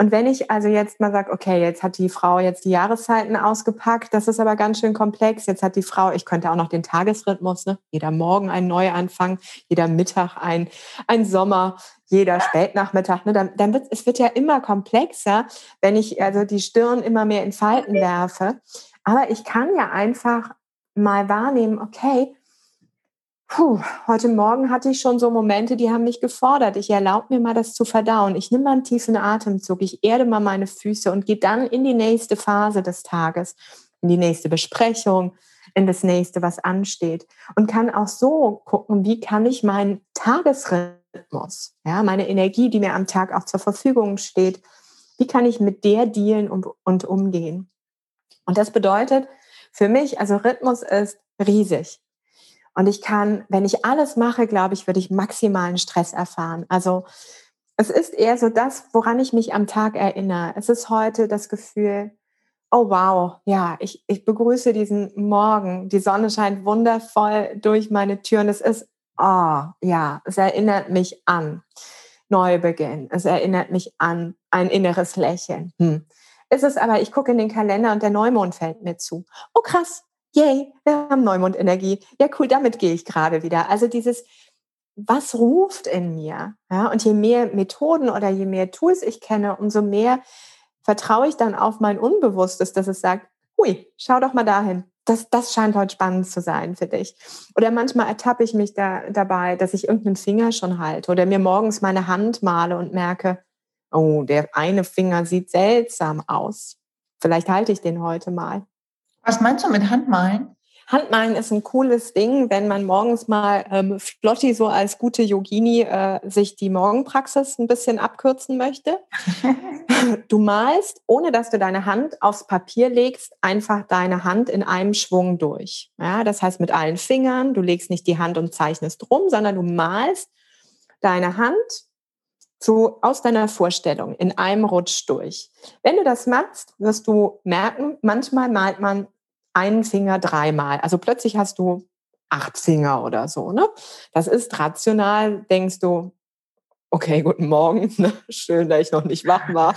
Und wenn ich also jetzt mal sage, okay, jetzt hat die Frau jetzt die Jahreszeiten ausgepackt, das ist aber ganz schön komplex. Jetzt hat die Frau, ich könnte auch noch den Tagesrhythmus, ne? jeder Morgen ein Neuanfang, jeder Mittag ein, ein Sommer, jeder Spätnachmittag. Ne? Dann, dann wird es wird ja immer komplexer, wenn ich also die Stirn immer mehr in Falten werfe. Aber ich kann ja einfach mal wahrnehmen, okay, Puh, heute Morgen hatte ich schon so Momente, die haben mich gefordert. Ich erlaube mir mal, das zu verdauen. Ich nehme mal einen tiefen Atemzug, ich erde mal meine Füße und gehe dann in die nächste Phase des Tages, in die nächste Besprechung, in das nächste, was ansteht. Und kann auch so gucken, wie kann ich meinen Tagesrhythmus, ja, meine Energie, die mir am Tag auch zur Verfügung steht, wie kann ich mit der dealen und, und umgehen. Und das bedeutet für mich, also Rhythmus ist riesig. Und ich kann, wenn ich alles mache, glaube ich, würde ich maximalen Stress erfahren. Also es ist eher so das, woran ich mich am Tag erinnere. Es ist heute das Gefühl, oh wow, ja, ich, ich begrüße diesen Morgen. Die Sonne scheint wundervoll durch meine Türen. Es ist, oh ja, es erinnert mich an Neubeginn. Es erinnert mich an ein inneres Lächeln. Hm. Es ist aber, ich gucke in den Kalender und der Neumond fällt mir zu. Oh krass, yay, wir haben Neumondenergie. Ja, cool, damit gehe ich gerade wieder. Also dieses, was ruft in mir? Ja, und je mehr Methoden oder je mehr Tools ich kenne, umso mehr vertraue ich dann auf mein Unbewusstes, dass es sagt, hui, schau doch mal dahin. Das, das scheint heute spannend zu sein für dich. Oder manchmal ertappe ich mich da, dabei, dass ich irgendeinen Finger schon halte oder mir morgens meine Hand male und merke, oh, der eine Finger sieht seltsam aus. Vielleicht halte ich den heute mal. Was meinst du mit Handmalen? Handmalen ist ein cooles Ding, wenn man morgens mal ähm, flotti so als gute Yogini äh, sich die Morgenpraxis ein bisschen abkürzen möchte. [LAUGHS] du malst, ohne dass du deine Hand aufs Papier legst, einfach deine Hand in einem Schwung durch. Ja, das heißt mit allen Fingern, du legst nicht die Hand und zeichnest rum, sondern du malst deine Hand so aus deiner Vorstellung in einem Rutsch durch. Wenn du das machst, wirst du merken, manchmal malt man einen Finger dreimal. Also plötzlich hast du acht Finger oder so. Ne? Das ist rational, denkst du, okay, guten Morgen, [LAUGHS] ne? schön, dass ich noch nicht wach war.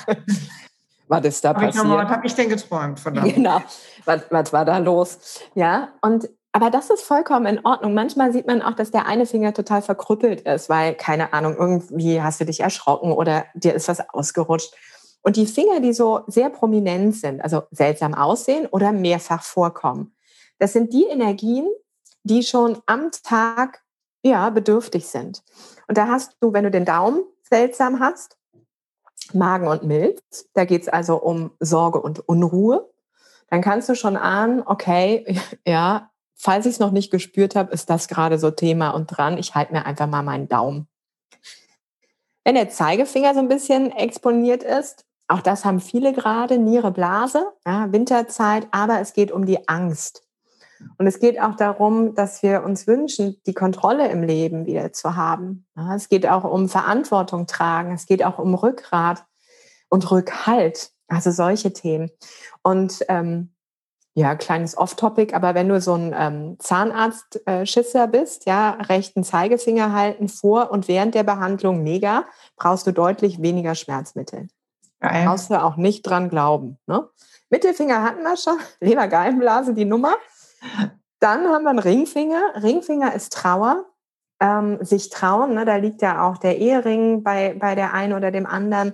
[LAUGHS] was ist da passiert? was habe ich denn geträumt? Verdammt. Genau, was, was war da los? Ja, und aber das ist vollkommen in Ordnung. Manchmal sieht man auch, dass der eine Finger total verkrüppelt ist, weil, keine Ahnung, irgendwie hast du dich erschrocken oder dir ist was ausgerutscht. Und die Finger, die so sehr prominent sind, also seltsam aussehen oder mehrfach vorkommen, das sind die Energien, die schon am Tag ja bedürftig sind. Und da hast du, wenn du den Daumen seltsam hast, Magen und Milz, da geht es also um Sorge und Unruhe, dann kannst du schon ahnen, okay, [LAUGHS] ja, falls ich es noch nicht gespürt habe, ist das gerade so Thema und dran. Ich halte mir einfach mal meinen Daumen. Wenn der Zeigefinger so ein bisschen exponiert ist, auch das haben viele gerade, Niere, Blase, ja, Winterzeit, aber es geht um die Angst. Und es geht auch darum, dass wir uns wünschen, die Kontrolle im Leben wieder zu haben. Ja, es geht auch um Verantwortung tragen, es geht auch um Rückgrat und Rückhalt, also solche Themen. Und ähm, ja, kleines Off-Topic, aber wenn du so ein ähm, Zahnarzt-Schisser bist, ja, rechten Zeigefinger halten vor und während der Behandlung mega, brauchst du deutlich weniger Schmerzmittel. Geil. Brauchst du auch nicht dran glauben. Ne? Mittelfinger hatten wir schon, [LAUGHS] Lebergallenblase, die Nummer. Dann haben wir einen Ringfinger. Ringfinger ist Trauer, ähm, sich trauen. Ne? Da liegt ja auch der Ehering bei, bei der einen oder dem anderen.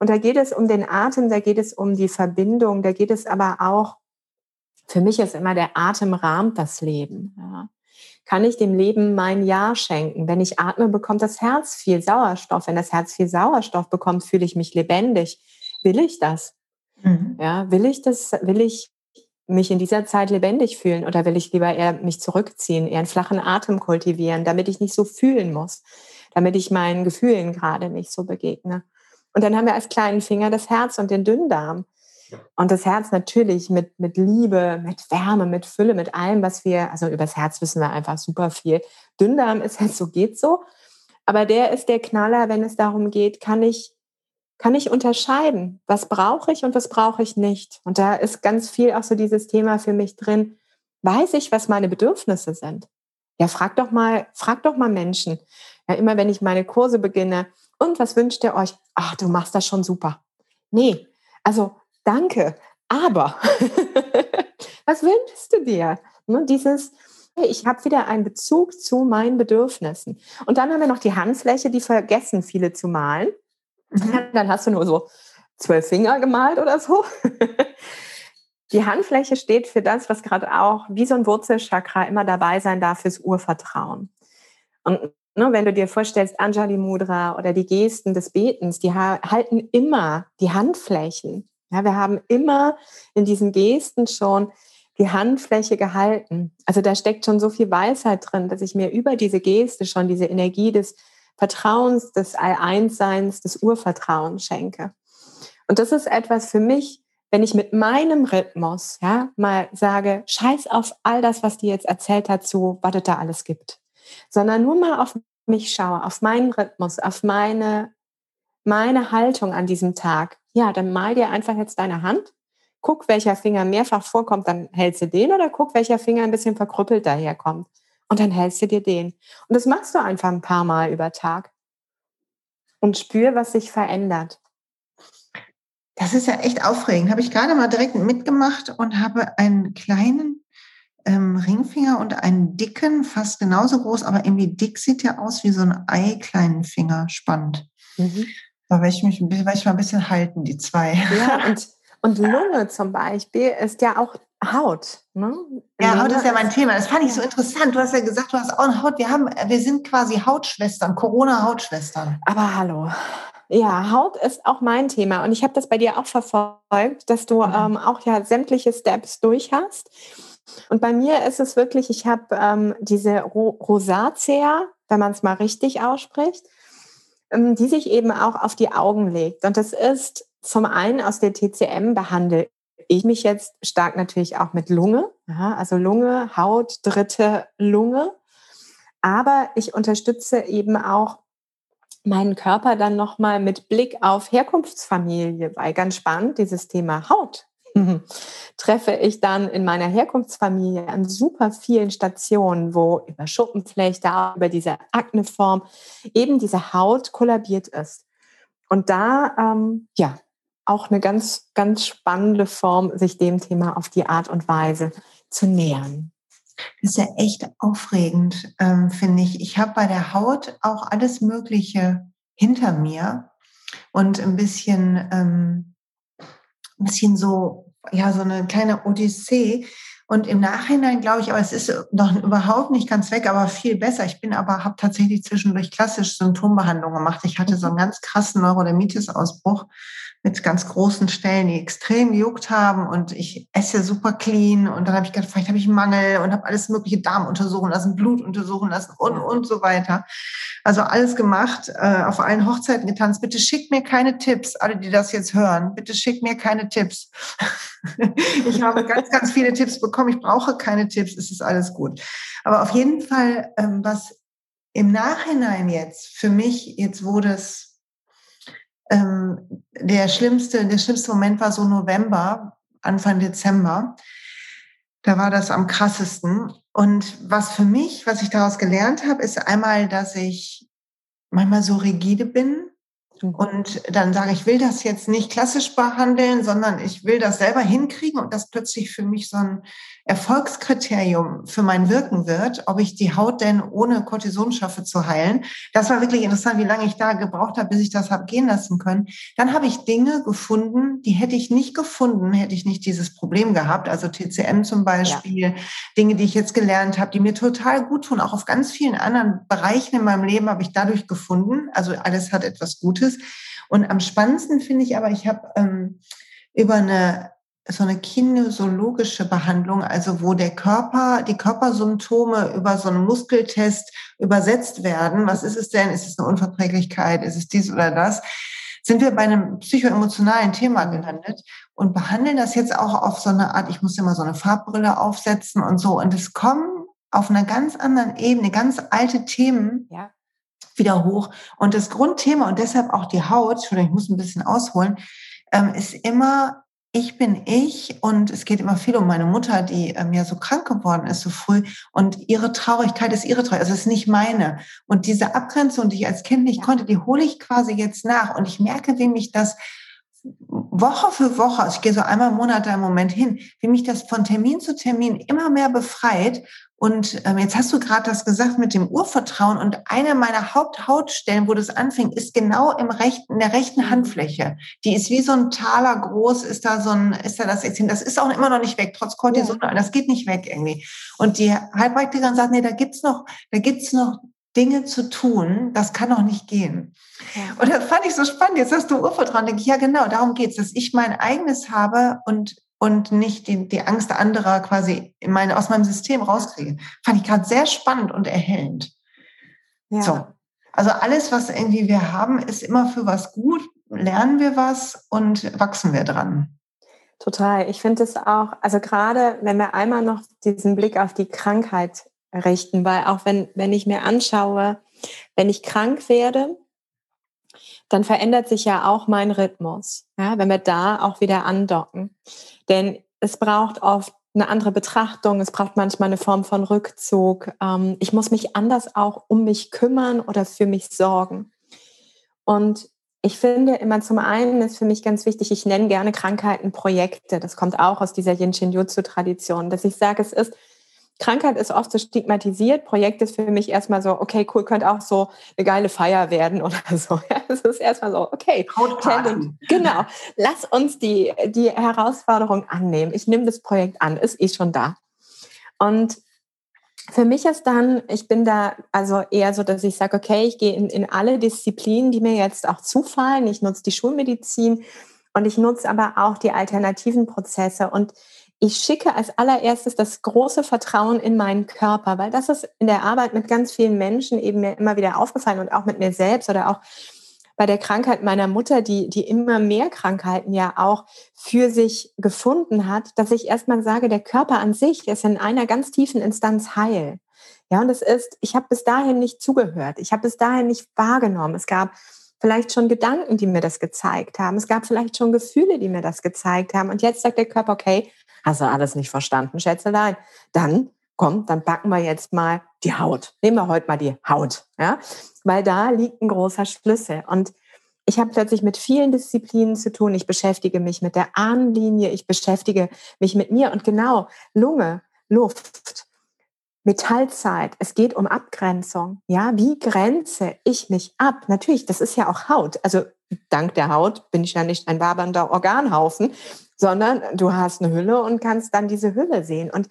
Und da geht es um den Atem, da geht es um die Verbindung, da geht es aber auch für mich ist immer der Atem rahmt das Leben. Ja. Kann ich dem Leben mein Ja schenken? Wenn ich atme, bekommt das Herz viel Sauerstoff. Wenn das Herz viel Sauerstoff bekommt, fühle ich mich lebendig. Will ich das? Mhm. Ja, will ich das? Will ich mich in dieser Zeit lebendig fühlen oder will ich lieber eher mich zurückziehen, eher einen flachen Atem kultivieren, damit ich nicht so fühlen muss, damit ich meinen Gefühlen gerade nicht so begegne? Und dann haben wir als kleinen Finger das Herz und den Dünndarm. Und das Herz natürlich mit, mit Liebe, mit Wärme, mit Fülle, mit allem, was wir, also über das Herz wissen wir einfach super viel. Dünndarm ist halt so, geht so. Aber der ist der Knaller, wenn es darum geht, kann ich, kann ich unterscheiden, was brauche ich und was brauche ich nicht. Und da ist ganz viel auch so dieses Thema für mich drin. Weiß ich, was meine Bedürfnisse sind? Ja, frag doch mal, frag doch mal Menschen. Ja, immer wenn ich meine Kurse beginne, und was wünscht ihr euch? Ach, du machst das schon super. Nee, also danke, aber [LAUGHS] was wünschst du dir? Ne, dieses, ich habe wieder einen Bezug zu meinen Bedürfnissen. Und dann haben wir noch die Handfläche, die vergessen viele zu malen. Mhm. [LAUGHS] Dann hast du nur so zwölf Finger gemalt oder so. [LAUGHS] Die Handfläche steht für das, was gerade auch wie so ein Wurzelchakra immer dabei sein darf fürs Urvertrauen. Und ne, wenn du dir vorstellst, Anjali Mudra oder die Gesten des Betens, die halten immer die Handflächen ja, wir haben immer in diesen Gesten schon die Handfläche gehalten. Also da steckt schon so viel Weisheit drin, dass ich mir über diese Geste schon diese Energie des Vertrauens, des All-Eins-Seins, des Urvertrauens schenke. Und das ist etwas für mich, wenn ich mit meinem Rhythmus ja, mal sage, scheiß auf all das, was die jetzt erzählt hat, so was es da alles gibt, sondern nur mal auf mich schaue, auf meinen Rhythmus, auf meine, meine Haltung an diesem Tag, ja, dann mal dir einfach jetzt deine Hand, guck, welcher Finger mehrfach vorkommt, dann hältst du den oder guck, welcher Finger ein bisschen verkrüppelt daherkommt. Und dann hältst du dir den. Und das machst du einfach ein paar Mal über Tag. Und spür, was sich verändert. Das ist ja echt aufregend. Habe ich gerade mal direkt mitgemacht und habe einen kleinen ähm, Ringfinger und einen dicken, fast genauso groß, aber irgendwie dick sieht der aus wie so ein Ei, kleinen Finger. Spannend. Mhm. Da werde ich mich werde ich mal ein bisschen halten, die zwei. Ja, [LAUGHS] und, und Lunge zum Beispiel ist ja auch Haut. Ne? Ja, Haut ist ja mein Thema. Das fand ich so interessant. Du hast ja gesagt, du hast auch eine Haut. Wir, haben, wir sind quasi Hautschwestern, Corona-Hautschwestern. Aber hallo. Ja, Haut ist auch mein Thema. Und ich habe das bei dir auch verfolgt, dass du mhm. ähm, auch ja sämtliche Steps durch hast. Und bei mir ist es wirklich, ich habe ähm, diese Ro Rosacea, wenn man es mal richtig ausspricht. Ähm, die sich eben auch auf die Augen legt. Und das ist zum einen aus der TCM behandle ich mich jetzt stark natürlich auch mit Lunge, ja, also Lunge, Haut, dritte Lunge. Aber ich unterstütze eben auch meinen Körper dann nochmal mit Blick auf Herkunftsfamilie, weil ganz spannend, dieses Thema Haut, [LAUGHS] treffe ich dann in meiner Herkunftsfamilie an super vielen Stationen, wo über Schuppenflechte, über diese Akneform eben diese Haut kollabiert ist. Und da, ähm, ja, auch eine ganz, ganz spannende Form, sich dem Thema auf die Art und Weise zu nähern. Das ist ja echt aufregend, ähm, finde ich. Ich habe bei der Haut auch alles Mögliche hinter mir und ein bisschen, ähm, ein bisschen so, ja, so eine kleine Odyssee. Und im Nachhinein glaube ich, aber es ist noch überhaupt nicht ganz weg, aber viel besser. Ich bin aber, habe tatsächlich zwischendurch klassisch Symptombehandlung gemacht. Ich hatte so einen ganz krassen Neurodermitis-Ausbruch mit ganz großen Stellen, die extrem gejuckt haben und ich esse super clean und dann habe ich gedacht, vielleicht habe ich einen Mangel und habe alles mögliche Darm untersuchen lassen, Blut untersuchen lassen und, und so weiter. Also alles gemacht, äh, auf allen Hochzeiten getanzt. Bitte schickt mir keine Tipps, alle, die das jetzt hören. Bitte schickt mir keine Tipps. [LAUGHS] ich habe ganz, ganz viele Tipps bekommen. Ich brauche keine Tipps. Es ist alles gut. Aber auf jeden Fall, ähm, was im Nachhinein jetzt für mich, jetzt wurde es ähm, der schlimmste, der schlimmste Moment war so November, Anfang Dezember. Da war das am krassesten. Und was für mich, was ich daraus gelernt habe, ist einmal, dass ich manchmal so rigide bin mhm. und dann sage, ich will das jetzt nicht klassisch behandeln, sondern ich will das selber hinkriegen und das plötzlich für mich so ein Erfolgskriterium für mein Wirken wird, ob ich die Haut denn ohne Cortison schaffe zu heilen. Das war wirklich interessant, wie lange ich da gebraucht habe, bis ich das habe gehen lassen können. Dann habe ich Dinge gefunden, die hätte ich nicht gefunden, hätte ich nicht dieses Problem gehabt. Also TCM zum Beispiel, ja. Dinge, die ich jetzt gelernt habe, die mir total gut tun. Auch auf ganz vielen anderen Bereichen in meinem Leben habe ich dadurch gefunden. Also alles hat etwas Gutes. Und am spannendsten finde ich aber, ich habe ähm, über eine so eine kinesiologische Behandlung, also wo der Körper, die Körpersymptome über so einen Muskeltest übersetzt werden. Was ist es denn? Ist es eine Unverträglichkeit? Ist es dies oder das? Sind wir bei einem psychoemotionalen Thema gelandet und behandeln das jetzt auch auf so eine Art, ich muss immer so eine Farbbrille aufsetzen und so. Und es kommen auf einer ganz anderen Ebene ganz alte Themen ja. wieder hoch. Und das Grundthema und deshalb auch die Haut, Entschuldigung, ich muss ein bisschen ausholen, ähm, ist immer ich bin ich und es geht immer viel um meine Mutter, die ähm, ja so krank geworden ist so früh. Und ihre Traurigkeit ist ihre Traurigkeit, also es ist nicht meine. Und diese Abgrenzung, die ich als Kind nicht konnte, die hole ich quasi jetzt nach. Und ich merke, wie mich das Woche für Woche, also ich gehe so einmal im Monat da im Moment hin, wie mich das von Termin zu Termin immer mehr befreit und ähm, jetzt hast du gerade das gesagt mit dem Urvertrauen und eine meiner Haupthautstellen, wo das anfängt, ist genau im rechten, in der rechten mhm. Handfläche. Die ist wie so ein Taler groß, ist da so ein, ist da das Ekzem. Das ist auch immer noch nicht weg, trotz Cortison. Ja. Das geht nicht weg irgendwie. Und die Heilpraktikerin sagt, nee, da gibt's noch, da gibt's noch Dinge zu tun, das kann doch nicht gehen. Ja. Und das fand ich so spannend. Jetzt hast du Urvertrauen, denke ich, ja genau, darum geht's, dass ich mein eigenes habe und und nicht die, die Angst anderer quasi in meine, aus meinem System rauskriege. Fand ich gerade sehr spannend und erhellend. Ja. So. Also alles, was irgendwie wir haben, ist immer für was gut, lernen wir was und wachsen wir dran. Total. Ich finde es auch, also gerade wenn wir einmal noch diesen Blick auf die Krankheit richten, weil auch wenn, wenn ich mir anschaue, wenn ich krank werde, dann verändert sich ja auch mein Rhythmus, ja, wenn wir da auch wieder andocken. Denn es braucht oft eine andere Betrachtung, es braucht manchmal eine Form von Rückzug. Ähm, ich muss mich anders auch um mich kümmern oder für mich sorgen. Und ich finde immer zum einen ist für mich ganz wichtig, ich nenne gerne Krankheiten Projekte. Das kommt auch aus dieser Yin Shin Jutsu Tradition, dass ich sage, es ist Krankheit ist oft so stigmatisiert. Projekt ist für mich erstmal so, okay, cool, könnte auch so eine geile Feier werden oder [LAUGHS] so. Es ist erstmal so, okay, genau, lass uns die, die Herausforderung annehmen. Ich nehme das Projekt an, ist eh schon da. Und für mich ist dann, ich bin da also eher so, dass ich sage, okay, ich gehe in, in alle Disziplinen, die mir jetzt auch zufallen. Ich nutze die Schulmedizin und ich nutze aber auch die alternativen Prozesse und ich schicke als allererstes das große Vertrauen in meinen Körper, weil das ist in der Arbeit mit ganz vielen Menschen eben mir immer wieder aufgefallen und auch mit mir selbst oder auch bei der Krankheit meiner Mutter, die, die immer mehr Krankheiten ja auch für sich gefunden hat, dass ich erstmal sage, der Körper an sich ist in einer ganz tiefen Instanz heil. Ja, und es ist, ich habe bis dahin nicht zugehört. Ich habe bis dahin nicht wahrgenommen. Es gab vielleicht schon Gedanken, die mir das gezeigt haben. Es gab vielleicht schon Gefühle, die mir das gezeigt haben. Und jetzt sagt der Körper, okay, hast du alles nicht verstanden, Schätzelein? Dann komm, dann packen wir jetzt mal die Haut. Nehmen wir heute mal die Haut, ja, weil da liegt ein großer Schlüssel. Und ich habe plötzlich mit vielen Disziplinen zu tun. Ich beschäftige mich mit der Ahnenlinie, ich beschäftige mich mit mir und genau Lunge, Luft, Metallzeit. Es geht um Abgrenzung. Ja, wie grenze ich mich ab? Natürlich, das ist ja auch Haut. Also dank der Haut bin ich ja nicht ein wabernder Organhaufen, sondern du hast eine Hülle und kannst dann diese Hülle sehen. Und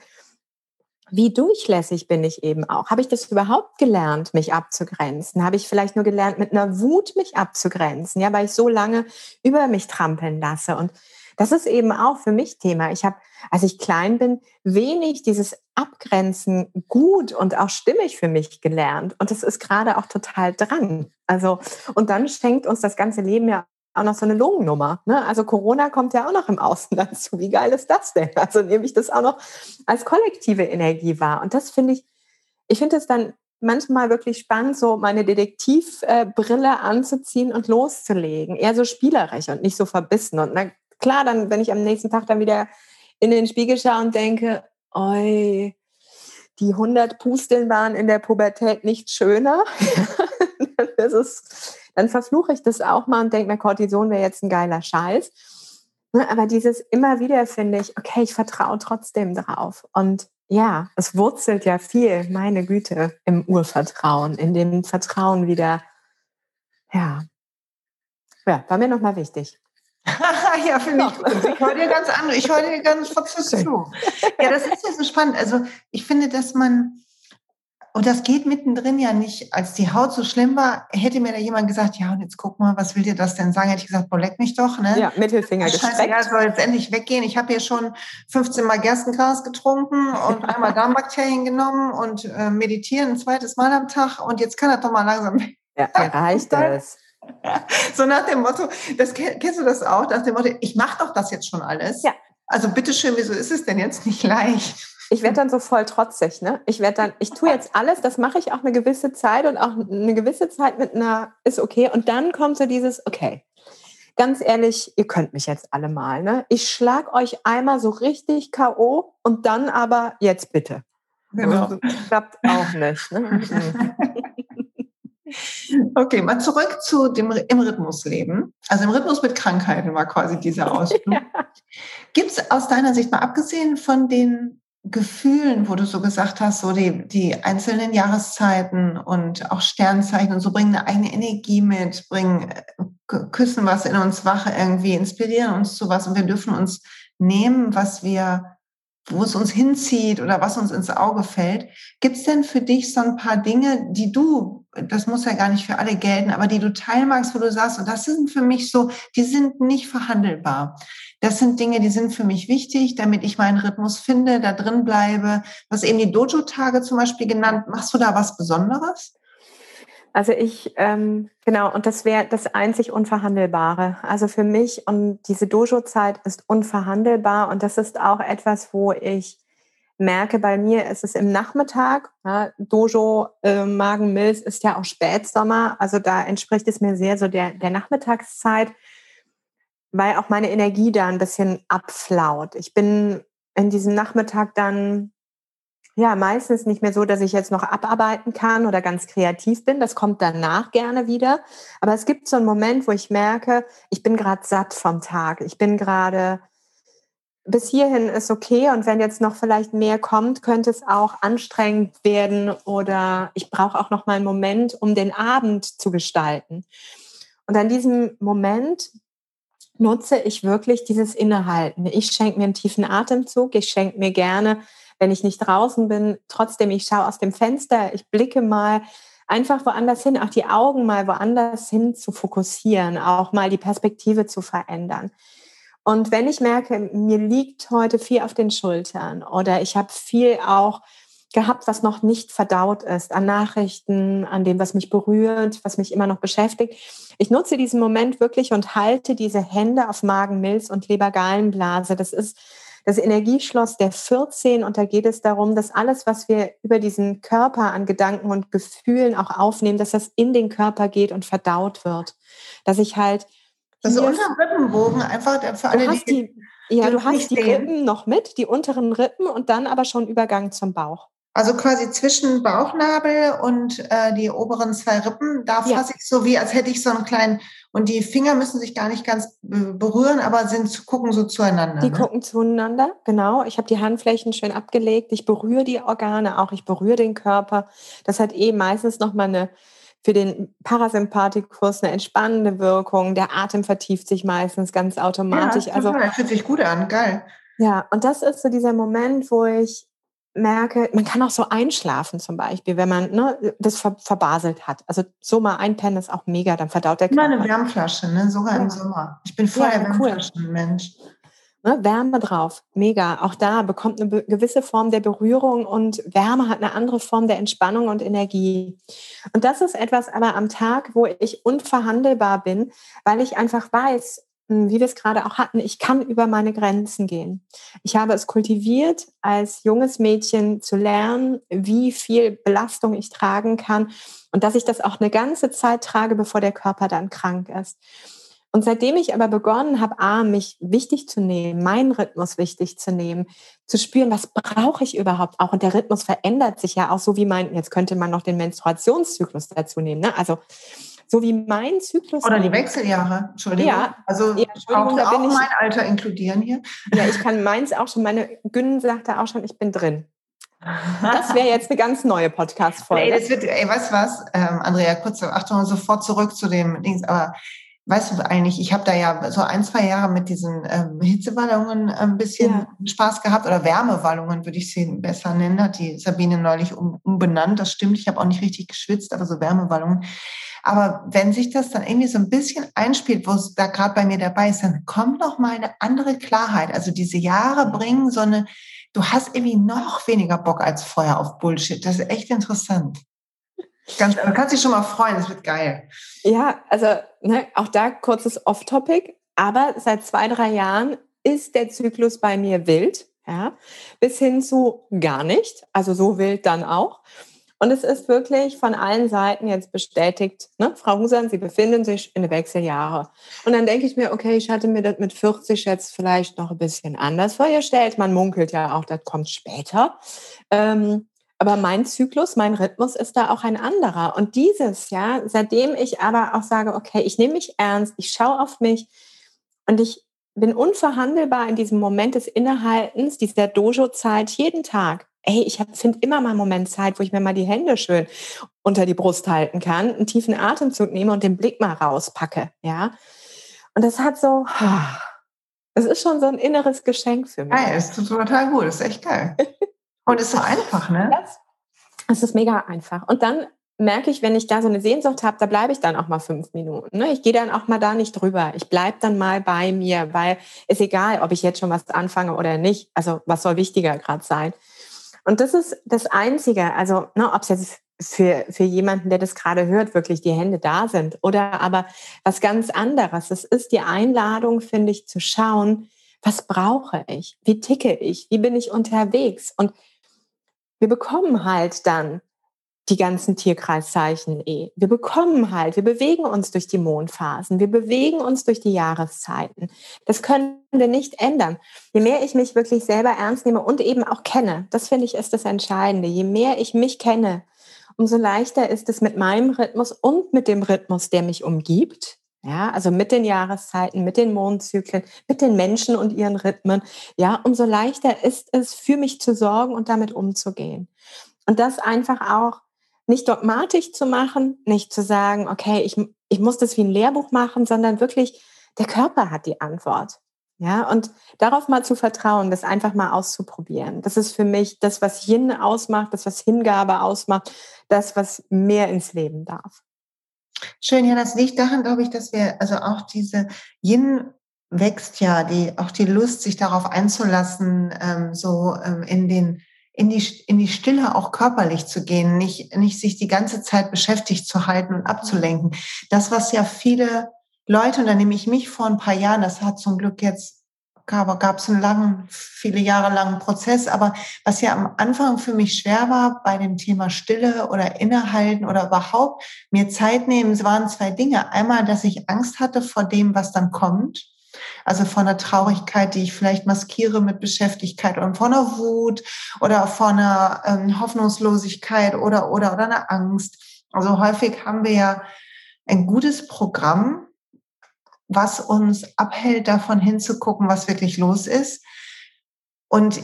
wie durchlässig bin ich eben auch? Habe ich das überhaupt gelernt, mich abzugrenzen? Habe ich vielleicht nur gelernt, mit einer Wut mich abzugrenzen? Ja, weil ich so lange über mich trampeln lasse. Und das ist eben auch für mich Thema. Ich habe, als ich klein bin, wenig dieses Abgrenzen gut und auch stimmig für mich gelernt. Und das ist gerade auch total dran. Also, und dann schenkt uns das ganze Leben ja auch noch so eine Lungennummer. Ne? Also Corona kommt ja auch noch im Außen [LAUGHS] dazu. Wie geil ist das denn? Also nehme ich das auch noch als kollektive Energie wahr. Und das finde ich, ich finde es dann manchmal wirklich spannend, so meine Detektivbrille anzuziehen und loszulegen. Eher so spielerisch und nicht so verbissen. Und na klar, dann, wenn ich am nächsten Tag dann wieder in den Spiegel schaue und denke, oi, die 100 Pusteln waren in der Pubertät nicht schöner. [LAUGHS] das ist dann verfluche ich das auch mal und denke mir, Cortison wäre jetzt ein geiler Scheiß. Ne, aber dieses immer wieder finde ich, okay, ich vertraue trotzdem drauf. Und ja, es wurzelt ja viel, meine Güte, im Urvertrauen, in dem Vertrauen wieder. Ja, ja war mir nochmal wichtig. [LAUGHS] ja, finde ich gut. Ich höre dir ganz andere, ich höre dir ganz verzüglich zu. Ja, das ist ja so spannend. Also ich finde, dass man, und das geht mittendrin ja nicht. Als die Haut so schlimm war, hätte mir da jemand gesagt, ja, und jetzt guck mal, was will dir das denn sagen? Hätte ich gesagt, boah, leck mich doch, ne? Ja, Mittelfinger gestreckt. Ja, soll jetzt endlich weggehen. Ich habe hier schon 15 Mal Gerstengras getrunken und einmal [LAUGHS] Darmbakterien genommen und äh, meditieren ein zweites Mal am Tag und jetzt kann das doch mal langsam weg. Ja, [LAUGHS] mir reicht es. So nach dem Motto, das kennst du das auch, nach dem Motto, ich mache doch das jetzt schon alles. Ja. Also bitteschön, wieso ist es denn jetzt nicht leicht? ich werde dann so voll trotzig, ne? Ich werde dann, ich tue jetzt alles, das mache ich auch eine gewisse Zeit und auch eine gewisse Zeit mit einer ist okay. Und dann kommt so dieses, okay, ganz ehrlich, ihr könnt mich jetzt alle mal, ne? Ich schlag euch einmal so richtig K.O. und dann aber jetzt bitte. Genau. Das klappt auch nicht. Ne? [LAUGHS] Okay, mal zurück zu dem im Rhythmusleben. Also im Rhythmus mit Krankheiten war quasi dieser Ausflug. [LAUGHS] ja. Gibt es aus deiner Sicht mal abgesehen von den Gefühlen, wo du so gesagt hast, so die, die einzelnen Jahreszeiten und auch Sternzeichen und so bringen eine eigene Energie mit, bringen, äh, küssen was in uns wach irgendwie, inspirieren uns zu was und wir dürfen uns nehmen, was wir, wo es uns hinzieht oder was uns ins Auge fällt. Gibt es denn für dich so ein paar Dinge, die du, das muss ja gar nicht für alle gelten, aber die du teilmagst, wo du sagst, und das sind für mich so, die sind nicht verhandelbar. Das sind Dinge, die sind für mich wichtig, damit ich meinen Rhythmus finde, da drin bleibe. Was eben die Dojo-Tage zum Beispiel genannt. Machst du da was Besonderes? Also ich, ähm, genau, und das wäre das einzig Unverhandelbare. Also für mich und diese Dojo-Zeit ist unverhandelbar und das ist auch etwas, wo ich merke, bei mir ist es im Nachmittag. Ja, Dojo äh, Magen-Milz ist ja auch Spätsommer, also da entspricht es mir sehr so der, der Nachmittagszeit weil auch meine Energie da ein bisschen abflaut. Ich bin in diesem Nachmittag dann ja meistens nicht mehr so, dass ich jetzt noch abarbeiten kann oder ganz kreativ bin. Das kommt danach gerne wieder. Aber es gibt so einen Moment, wo ich merke, ich bin gerade satt vom Tag. Ich bin gerade bis hierhin ist okay und wenn jetzt noch vielleicht mehr kommt, könnte es auch anstrengend werden oder ich brauche auch noch mal einen Moment, um den Abend zu gestalten. Und an diesem Moment nutze ich wirklich dieses Innehalten. Ich schenke mir einen tiefen Atemzug. Ich schenke mir gerne, wenn ich nicht draußen bin, trotzdem, ich schaue aus dem Fenster, ich blicke mal einfach woanders hin, auch die Augen mal woanders hin zu fokussieren, auch mal die Perspektive zu verändern. Und wenn ich merke, mir liegt heute viel auf den Schultern oder ich habe viel auch gehabt, was noch nicht verdaut ist, an Nachrichten, an dem, was mich berührt, was mich immer noch beschäftigt. Ich nutze diesen Moment wirklich und halte diese Hände auf Magen, Milz und Lebergalenblase. Das ist das Energieschloss der 14 und da geht es darum, dass alles, was wir über diesen Körper an Gedanken und Gefühlen auch aufnehmen, dass das in den Körper geht und verdaut wird. Dass ich halt das unter Rippenbogen einfach für alle, die, die, ja, du hast die Rippen noch mit, die unteren Rippen und dann aber schon Übergang zum Bauch. Also quasi zwischen Bauchnabel und äh, die oberen zwei Rippen, da ja. fasse ich so wie, als hätte ich so einen kleinen, und die Finger müssen sich gar nicht ganz berühren, aber sind gucken so zueinander. Die ne? gucken zueinander, genau. Ich habe die Handflächen schön abgelegt. Ich berühre die Organe auch, ich berühre den Körper. Das hat eh meistens nochmal eine für den Parasympathikus eine entspannende Wirkung. Der Atem vertieft sich meistens ganz automatisch. Ja, also fühlt sich gut an, geil. Ja, und das ist so dieser Moment, wo ich merke, man kann auch so einschlafen zum Beispiel, wenn man ne, das ver verbaselt hat. Also so mal einpennen ist auch mega, dann verdaut der Körper. Immer eine Wärmflasche, ne? sogar ja. im Sommer. Ich bin voll ja, Wärmflaschenmensch. Ne, Wärme drauf, mega. Auch da bekommt eine gewisse Form der Berührung und Wärme hat eine andere Form der Entspannung und Energie. Und das ist etwas aber am Tag, wo ich unverhandelbar bin, weil ich einfach weiß, wie wir es gerade auch hatten, ich kann über meine Grenzen gehen. Ich habe es kultiviert, als junges Mädchen zu lernen, wie viel Belastung ich tragen kann und dass ich das auch eine ganze Zeit trage, bevor der Körper dann krank ist. Und seitdem ich aber begonnen habe, A, mich wichtig zu nehmen, meinen Rhythmus wichtig zu nehmen, zu spüren, was brauche ich überhaupt auch? Und der Rhythmus verändert sich ja auch so wie mein, jetzt könnte man noch den Menstruationszyklus dazu nehmen. Ne? Also so wie mein Zyklus. Oder die Wechseljahre, Entschuldigung. Ja, also ja, Entschuldigung, auch, auch ich, mein Alter inkludieren hier. Ja, ich kann meins auch schon, meine Gün sagte auch schon, ich bin drin. Das wäre jetzt eine ganz neue Podcast-Folge. Ey, das wird, ey, weißt du was, ähm, Andrea, kurz, Achtung, sofort zurück zu dem Dings, aber weißt du eigentlich, ich habe da ja so ein, zwei Jahre mit diesen ähm, Hitzewallungen ein bisschen ja. Spaß gehabt oder Wärmewallungen würde ich sie besser nennen, hat die Sabine neulich um, umbenannt. Das stimmt, ich habe auch nicht richtig geschwitzt, aber so Wärmewallungen. Aber wenn sich das dann irgendwie so ein bisschen einspielt, wo es da gerade bei mir dabei ist, dann kommt noch mal eine andere Klarheit. Also diese Jahre bringen so eine, du hast irgendwie noch weniger Bock als vorher auf Bullshit. Das ist echt interessant. Ganz, du kannst dich schon mal freuen, das wird geil. Ja, also ne, auch da kurzes Off-Topic, aber seit zwei, drei Jahren ist der Zyklus bei mir wild, ja, bis hin zu gar nicht, also so wild dann auch. Und es ist wirklich von allen Seiten jetzt bestätigt, ne? Frau Husan, Sie befinden sich in den Wechseljahre. Und dann denke ich mir, okay, ich hatte mir das mit 40 jetzt vielleicht noch ein bisschen anders vorgestellt. Man munkelt ja auch, das kommt später. Ähm, aber mein Zyklus, mein Rhythmus ist da auch ein anderer. Und dieses, ja, seitdem ich aber auch sage, okay, ich nehme mich ernst, ich schaue auf mich und ich bin unverhandelbar in diesem Moment des Innehaltens, dieser Dojo-Zeit jeden Tag ey, ich finde immer mal einen Moment Zeit, wo ich mir mal die Hände schön unter die Brust halten kann, einen tiefen Atemzug nehme und den Blick mal rauspacke, ja. Und das hat so, es ist schon so ein inneres Geschenk für mich. Geil, ist total gut, ist echt geil. [LAUGHS] Und ist so einfach, ne? Es ist mega einfach. Und dann merke ich, wenn ich da so eine Sehnsucht habe, da bleibe ich dann auch mal fünf Minuten. Ne? Ich gehe dann auch mal da nicht drüber. Ich bleibe dann mal bei mir, weil es egal, ob ich jetzt schon was anfange oder nicht. Also was soll wichtiger gerade sein? Und das ist das Einzige, also ne, ob es jetzt für, für jemanden, der das gerade hört, wirklich die Hände da sind oder aber was ganz anderes. Es ist die Einladung, finde ich, zu schauen, was brauche ich? Wie ticke ich? Wie bin ich unterwegs? Und wir bekommen halt dann die ganzen Tierkreiszeichen eh. Wir bekommen halt, wir bewegen uns durch die Mondphasen, wir bewegen uns durch die Jahreszeiten. Das können wir nicht ändern. Je mehr ich mich wirklich selber ernst nehme und eben auch kenne, das finde ich ist das Entscheidende. Je mehr ich mich kenne, umso leichter ist es mit meinem Rhythmus und mit dem Rhythmus, der mich umgibt. Ja, also mit den Jahreszeiten, mit den Mondzyklen, mit den Menschen und ihren Rhythmen. Ja, umso leichter ist es für mich zu sorgen und damit umzugehen. Und das einfach auch nicht dogmatisch zu machen, nicht zu sagen, okay, ich, ich muss das wie ein Lehrbuch machen, sondern wirklich, der Körper hat die Antwort. Ja, und darauf mal zu vertrauen, das einfach mal auszuprobieren. Das ist für mich das, was Yin ausmacht, das, was Hingabe ausmacht, das, was mehr ins Leben darf. Schön, ja, das liegt daran, glaube ich, dass wir, also auch diese Yin wächst ja, die, auch die Lust, sich darauf einzulassen, ähm, so ähm, in den in die, in die Stille auch körperlich zu gehen, nicht, nicht sich die ganze Zeit beschäftigt zu halten und abzulenken. Das, was ja viele Leute, und da nehme ich mich vor ein paar Jahren, das hat zum Glück jetzt gab es einen langen, viele Jahre langen Prozess. Aber was ja am Anfang für mich schwer war bei dem Thema Stille oder Innehalten oder überhaupt mir Zeit nehmen, waren zwei Dinge. Einmal, dass ich Angst hatte vor dem, was dann kommt. Also vor einer Traurigkeit, die ich vielleicht maskiere mit Beschäftigkeit oder vor einer Wut oder vor einer ähm, Hoffnungslosigkeit oder, oder, oder einer Angst. Also häufig haben wir ja ein gutes Programm, was uns abhält, davon hinzugucken, was wirklich los ist. Und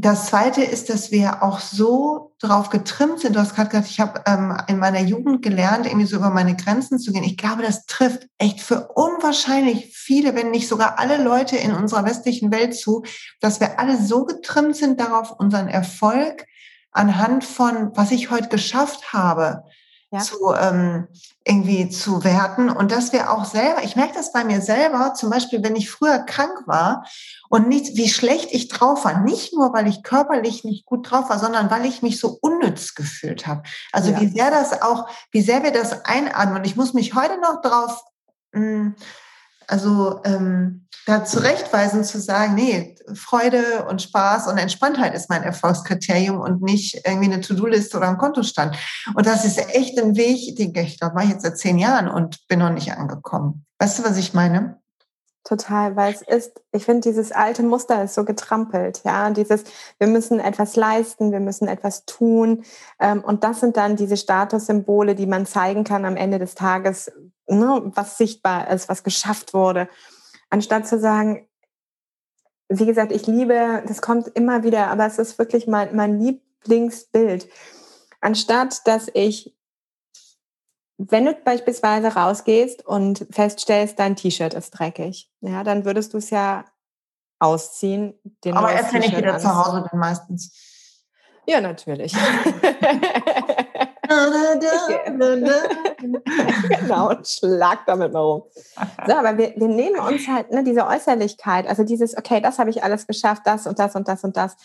das Zweite ist, dass wir auch so drauf getrimmt sind. Du hast gerade gesagt, ich habe ähm, in meiner Jugend gelernt, irgendwie so über meine Grenzen zu gehen. Ich glaube, das trifft echt für unwahrscheinlich viele, wenn nicht sogar alle Leute in unserer westlichen Welt zu, dass wir alle so getrimmt sind darauf, unseren Erfolg anhand von, was ich heute geschafft habe, ja. zu ähm, irgendwie zu werten und dass wir auch selber, ich merke das bei mir selber, zum Beispiel, wenn ich früher krank war und nicht, wie schlecht ich drauf war, nicht nur, weil ich körperlich nicht gut drauf war, sondern weil ich mich so unnütz gefühlt habe. Also ja. wie sehr das auch, wie sehr wir das einatmen. Und ich muss mich heute noch drauf mh, hm, also ähm, da zurechtweisen zu sagen, nee, Freude und Spaß und Entspanntheit ist mein Erfolgskriterium und nicht irgendwie eine To-Do-Liste oder ein Kontostand. Und das ist echt ein Weg, den ich glaube, mache ich jetzt seit zehn Jahren und bin noch nicht angekommen. Weißt du, was ich meine? Total, weil es ist, ich finde, dieses alte Muster ist so getrampelt, ja, dieses, wir müssen etwas leisten, wir müssen etwas tun. Ähm, und das sind dann diese Statussymbole, die man zeigen kann am Ende des Tages, ne, was sichtbar ist, was geschafft wurde. Anstatt zu sagen, wie gesagt, ich liebe, das kommt immer wieder, aber es ist wirklich mein, mein Lieblingsbild. Anstatt dass ich wenn du beispielsweise rausgehst und feststellst, dein T-Shirt ist dreckig, ja, dann würdest du es ja ausziehen. Aber erst wenn ich wieder anziehen. zu Hause bin, meistens. Ja, natürlich. [LAUGHS] [LAUGHS] genau, und schlag damit mal rum. So, aber wir, wir nehmen uns halt ne, diese Äußerlichkeit, also dieses, okay, das habe ich alles geschafft, das und das und das und das.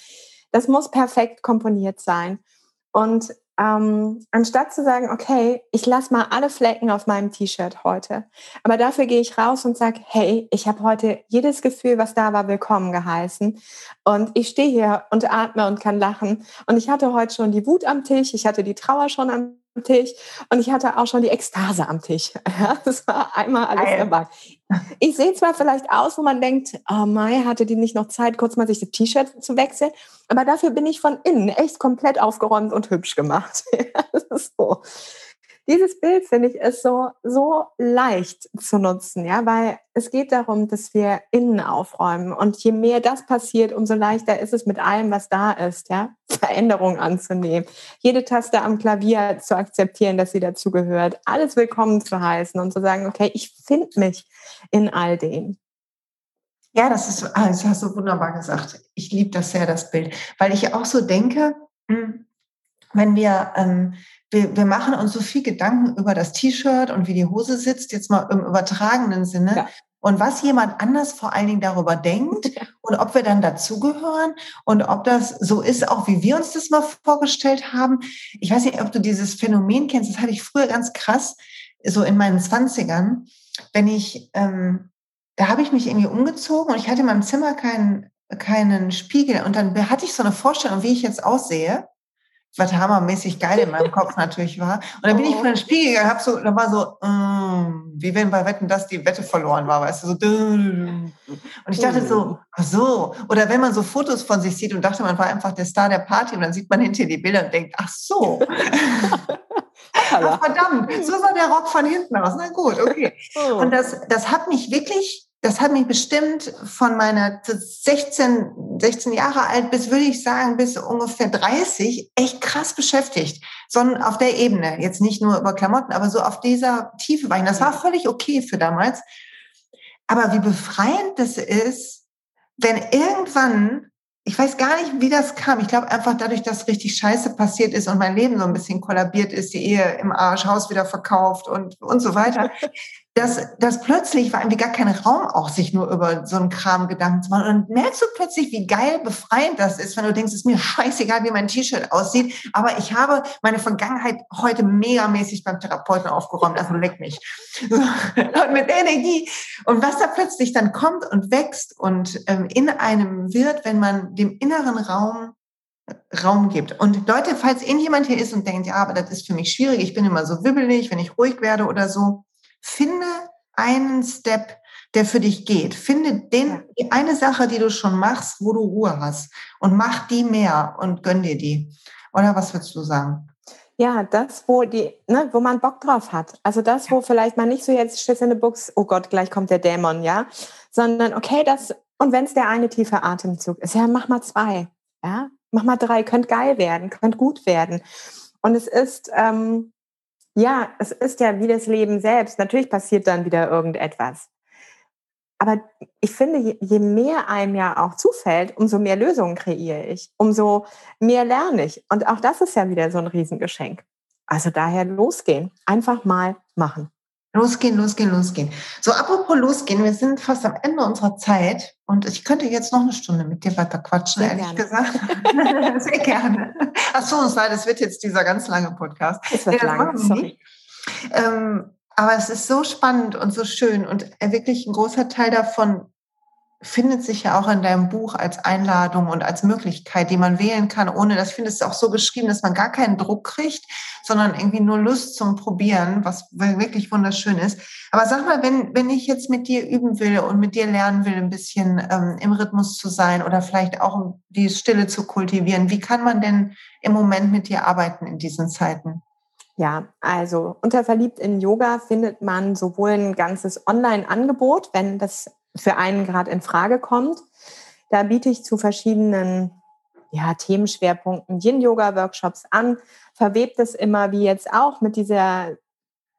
Das muss perfekt komponiert sein. Und ähm, anstatt zu sagen, okay, ich lasse mal alle Flecken auf meinem T-Shirt heute, aber dafür gehe ich raus und sage, hey, ich habe heute jedes Gefühl, was da war, willkommen geheißen. Und ich stehe hier und atme und kann lachen. Und ich hatte heute schon die Wut am Tisch, ich hatte die Trauer schon am Tisch und ich hatte auch schon die Ekstase am Tisch. [LAUGHS] Ja, das war einmal alles Geil. dabei. Ich sehe zwar vielleicht aus, wo man denkt, oh Mai, hatte die nicht noch Zeit, kurz mal sich das T-Shirt zu wechseln, aber dafür bin ich von innen echt komplett aufgeräumt und hübsch gemacht. [LAUGHS] das ist so dieses Bild, finde ich, ist so, so leicht zu nutzen, ja, weil es geht darum, dass wir innen aufräumen. Und je mehr das passiert, umso leichter ist es mit allem, was da ist, ja, [LAUGHS] Veränderungen anzunehmen. Jede Taste am Klavier zu akzeptieren, dass sie dazugehört, alles willkommen zu heißen und zu sagen, okay, ich finde mich in all dem. Ja, das ist, ah, das hast du wunderbar gesagt. Ich liebe das sehr, das Bild, weil ich auch so denke, hm, wenn wir ähm, wir, wir machen uns so viel Gedanken über das T-Shirt und wie die Hose sitzt, jetzt mal im übertragenen Sinne. Ja. Und was jemand anders vor allen Dingen darüber denkt ja. und ob wir dann dazugehören und ob das so ist, auch wie wir uns das mal vorgestellt haben. Ich weiß nicht, ob du dieses Phänomen kennst, das hatte ich früher ganz krass, so in meinen Zwanzigern, wenn ich, ähm, da habe ich mich irgendwie umgezogen und ich hatte in meinem Zimmer keinen, keinen Spiegel und dann hatte ich so eine Vorstellung, wie ich jetzt aussehe was hammermäßig geil in meinem Kopf [LAUGHS] natürlich war. Und dann bin ich oh. vor den Spiegel gegangen, hab so, da war so, mm, wie wenn bei Wetten, dass die Wette verloren war, weißt du, so. Und ich dachte so, oh. ach so. Oder wenn man so Fotos von sich sieht und dachte, man war einfach der Star der Party und dann sieht man hinter die Bilder und denkt, ach so. [LAUGHS] ach, verdammt, so sah der Rock von hinten aus. Na gut, okay. Oh. Und das, das hat mich wirklich das hat mich bestimmt von meiner 16, 16 Jahre alt bis, würde ich sagen, bis ungefähr 30 echt krass beschäftigt. Sondern auf der Ebene. Jetzt nicht nur über Klamotten, aber so auf dieser Tiefe war ich. Das war völlig okay für damals. Aber wie befreiend das ist, wenn irgendwann, ich weiß gar nicht, wie das kam. Ich glaube einfach dadurch, dass richtig Scheiße passiert ist und mein Leben so ein bisschen kollabiert ist, die Ehe im Arsch, Haus wieder verkauft und, und so weiter. Dass, dass plötzlich war irgendwie gar kein Raum auch, sich nur über so einen Kram Gedanken zu machen. Und dann merkst du plötzlich, wie geil befreiend das ist, wenn du denkst, es ist mir scheißegal, wie mein T-Shirt aussieht, aber ich habe meine Vergangenheit heute megamäßig beim Therapeuten aufgeräumt, also leck mich. [LAUGHS] Und mit Energie. Und was da plötzlich dann kommt und wächst und ähm, in einem wird, wenn man dem inneren Raum Raum gibt. Und Leute, falls irgendjemand hier ist und denkt, ja, aber das ist für mich schwierig, ich bin immer so wibbelig, wenn ich ruhig werde oder so, finde einen Step, der für dich geht. Finde den, die eine Sache, die du schon machst, wo du Ruhe hast und mach die mehr und gönn dir die. Oder was würdest du sagen? Ja, das, wo die, ne, wo man Bock drauf hat. Also das, wo vielleicht man nicht so jetzt Schiss in der Buchs, oh Gott, gleich kommt der Dämon, ja, sondern okay, das, und wenn es der eine tiefe Atemzug ist, ja, mach mal zwei, ja, mach mal drei, könnt geil werden, könnt gut werden. Und es ist, ähm, ja, es ist ja wie das Leben selbst. Natürlich passiert dann wieder irgendetwas. Aber ich finde, je mehr einem ja auch zufällt, umso mehr Lösungen kreiere ich, umso mehr lerne ich. Und auch das ist ja wieder so ein Riesengeschenk. Also daher losgehen, einfach mal machen. Losgehen, losgehen, losgehen. So, apropos losgehen, wir sind fast am Ende unserer Zeit und ich könnte jetzt noch eine Stunde mit dir weiter quatschen, Sehr ehrlich gerne. gesagt. [LAUGHS] Sehr gerne. Ach so, es das wird jetzt dieser ganz lange Podcast. Es wird ja, lang, sorry. Ähm, aber es ist so spannend und so schön und wirklich ein großer Teil davon findet sich ja auch in deinem Buch als Einladung und als Möglichkeit, die man wählen kann, ohne, das findest du auch so geschrieben, dass man gar keinen Druck kriegt, sondern irgendwie nur Lust zum Probieren, was wirklich wunderschön ist. Aber sag mal, wenn, wenn ich jetzt mit dir üben will und mit dir lernen will, ein bisschen ähm, im Rhythmus zu sein oder vielleicht auch die Stille zu kultivieren, wie kann man denn im Moment mit dir arbeiten in diesen Zeiten? Ja, also unter Verliebt in Yoga findet man sowohl ein ganzes Online-Angebot, wenn das für einen gerade in Frage kommt. Da biete ich zu verschiedenen ja, Themenschwerpunkten Yin-Yoga-Workshops an, verwebt es immer wie jetzt auch mit dieser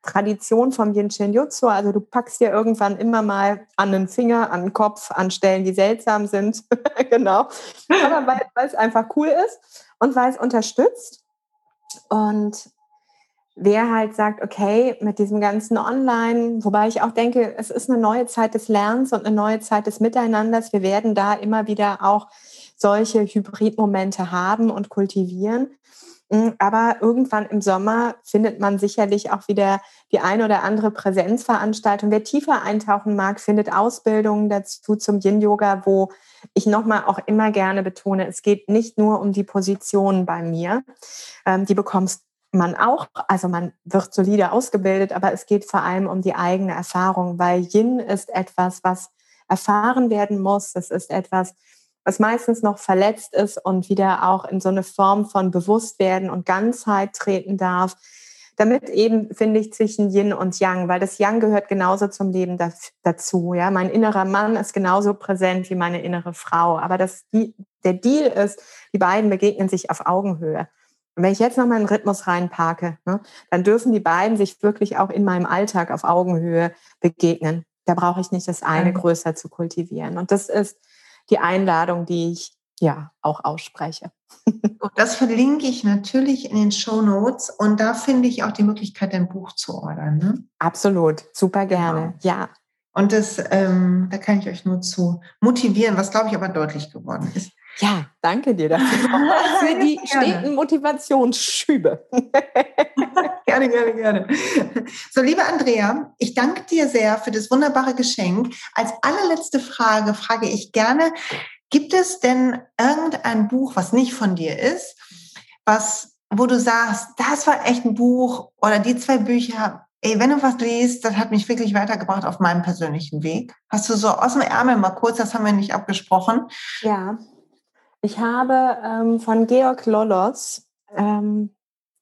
Tradition vom Yin Shin Jutsu. Also du packst dir irgendwann immer mal an den Finger, an den Kopf, an Stellen, die seltsam sind. [LAUGHS] genau. Aber weil, weil es einfach cool ist und weil es unterstützt. Und wer halt sagt, okay, mit diesem ganzen Online, wobei ich auch denke, es ist eine neue Zeit des Lernens und eine neue Zeit des Miteinanders. Wir werden da immer wieder auch solche Hybridmomente haben und kultivieren. Hm, aber irgendwann im Sommer findet man sicherlich auch wieder die ein oder andere Präsenzveranstaltung. Wer tiefer eintauchen mag, findet Ausbildungen dazu zum Yin-Yoga, wo ich nochmal auch immer gerne betone, es geht nicht nur um die Positionen bei mir. Ähm, die bekommst man auch, also man wird solide ausgebildet, aber es geht vor allem um die eigene Erfahrung, weil Yin ist etwas, was erfahren werden muss. Es ist etwas, was meistens noch verletzt ist und wieder auch in so eine Form von Bewusstwerden und Ganzheit treten darf. Damit eben finde ich zwischen Yin und Yang, weil das Yang gehört genauso zum Leben dazu. Ja, mein innerer Mann ist genauso präsent wie meine innere Frau. Aber das, der Deal ist, die beiden begegnen sich auf Augenhöhe. Und wenn ich jetzt noch mal einen Rhythmus reinparke, ne, dann dürfen die beiden sich wirklich auch in meinem Alltag auf Augenhöhe begegnen. Da brauche ich nicht das eine mhm. größer zu kultivieren. Und das ist die Einladung, die ich ja auch ausspreche. [LAUGHS] Das verlinke ich natürlich in den Show Notes und da finde ich auch die Möglichkeit, ein Buch zu ordern. Ne? Absolut, super gerne, genau. ja. Und das, ähm, da kann ich euch nur zu motivieren, was glaube ich aber deutlich geworden ist. Ja, danke dir dafür. [LAUGHS] für die steten Motivationsschübe. [LAUGHS] gerne, gerne, gerne. So, liebe Andrea, ich danke dir sehr für das wunderbare Geschenk. Als allerletzte Frage frage ich gerne, gibt es denn irgendein Buch, was nicht von dir ist, was, wo du sagst, das war echt ein Buch oder die zwei Bücher, ey, wenn du was liest, das hat mich wirklich weitergebracht auf meinem persönlichen Weg. Hast du so aus dem Ärmel mal kurz, das haben wir nicht abgesprochen. Ja. Ich habe ähm, von Georg Lollos, ähm,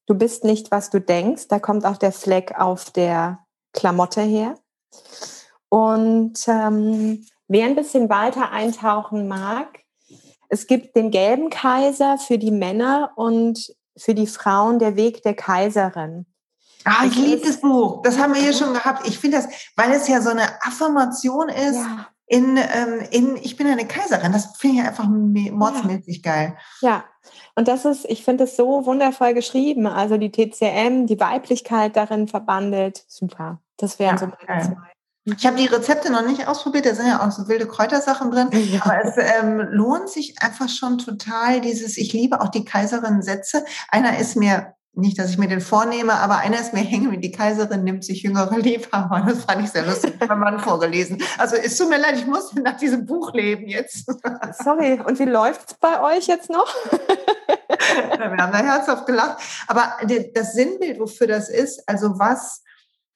Du bist nicht, was du denkst. Da kommt auch der Fleck auf der Klamotte her. Und ähm, wer ein bisschen weiter eintauchen mag, es gibt den gelben Kaiser für die Männer und für die Frauen der Weg der Kaiserin. Ah, ich liebe das Buch. Das haben wir hier schon gehabt. Ich finde das, weil es ja so eine Affirmation ist. Ja in, ähm, in Ich bin eine Kaiserin. Das finde ich einfach mordsmäßig ja. geil. Ja, und das ist, ich finde es so wundervoll geschrieben. Also die TCM, die Weiblichkeit darin verbandelt. Super. Das wären ja, so meine zwei. Ich habe die Rezepte noch nicht ausprobiert, da sind ja auch so wilde Kräutersachen drin. Ja. Aber es ähm, lohnt sich einfach schon total, dieses, ich liebe auch die Kaiserin-Sätze. Einer ist mir nicht, dass ich mir den vornehme, aber einer ist mir [LAUGHS] hängen, wie die Kaiserin nimmt sich jüngere Liebhaber. Das fand ich sehr lustig, mein Mann vorgelesen. Also es tut mir leid, ich muss nach diesem Buch leben jetzt. [LAUGHS] Sorry, und wie läuft es bei euch jetzt noch? [LAUGHS] Wir haben da herzhaft gelacht. Aber das Sinnbild, wofür das ist, also was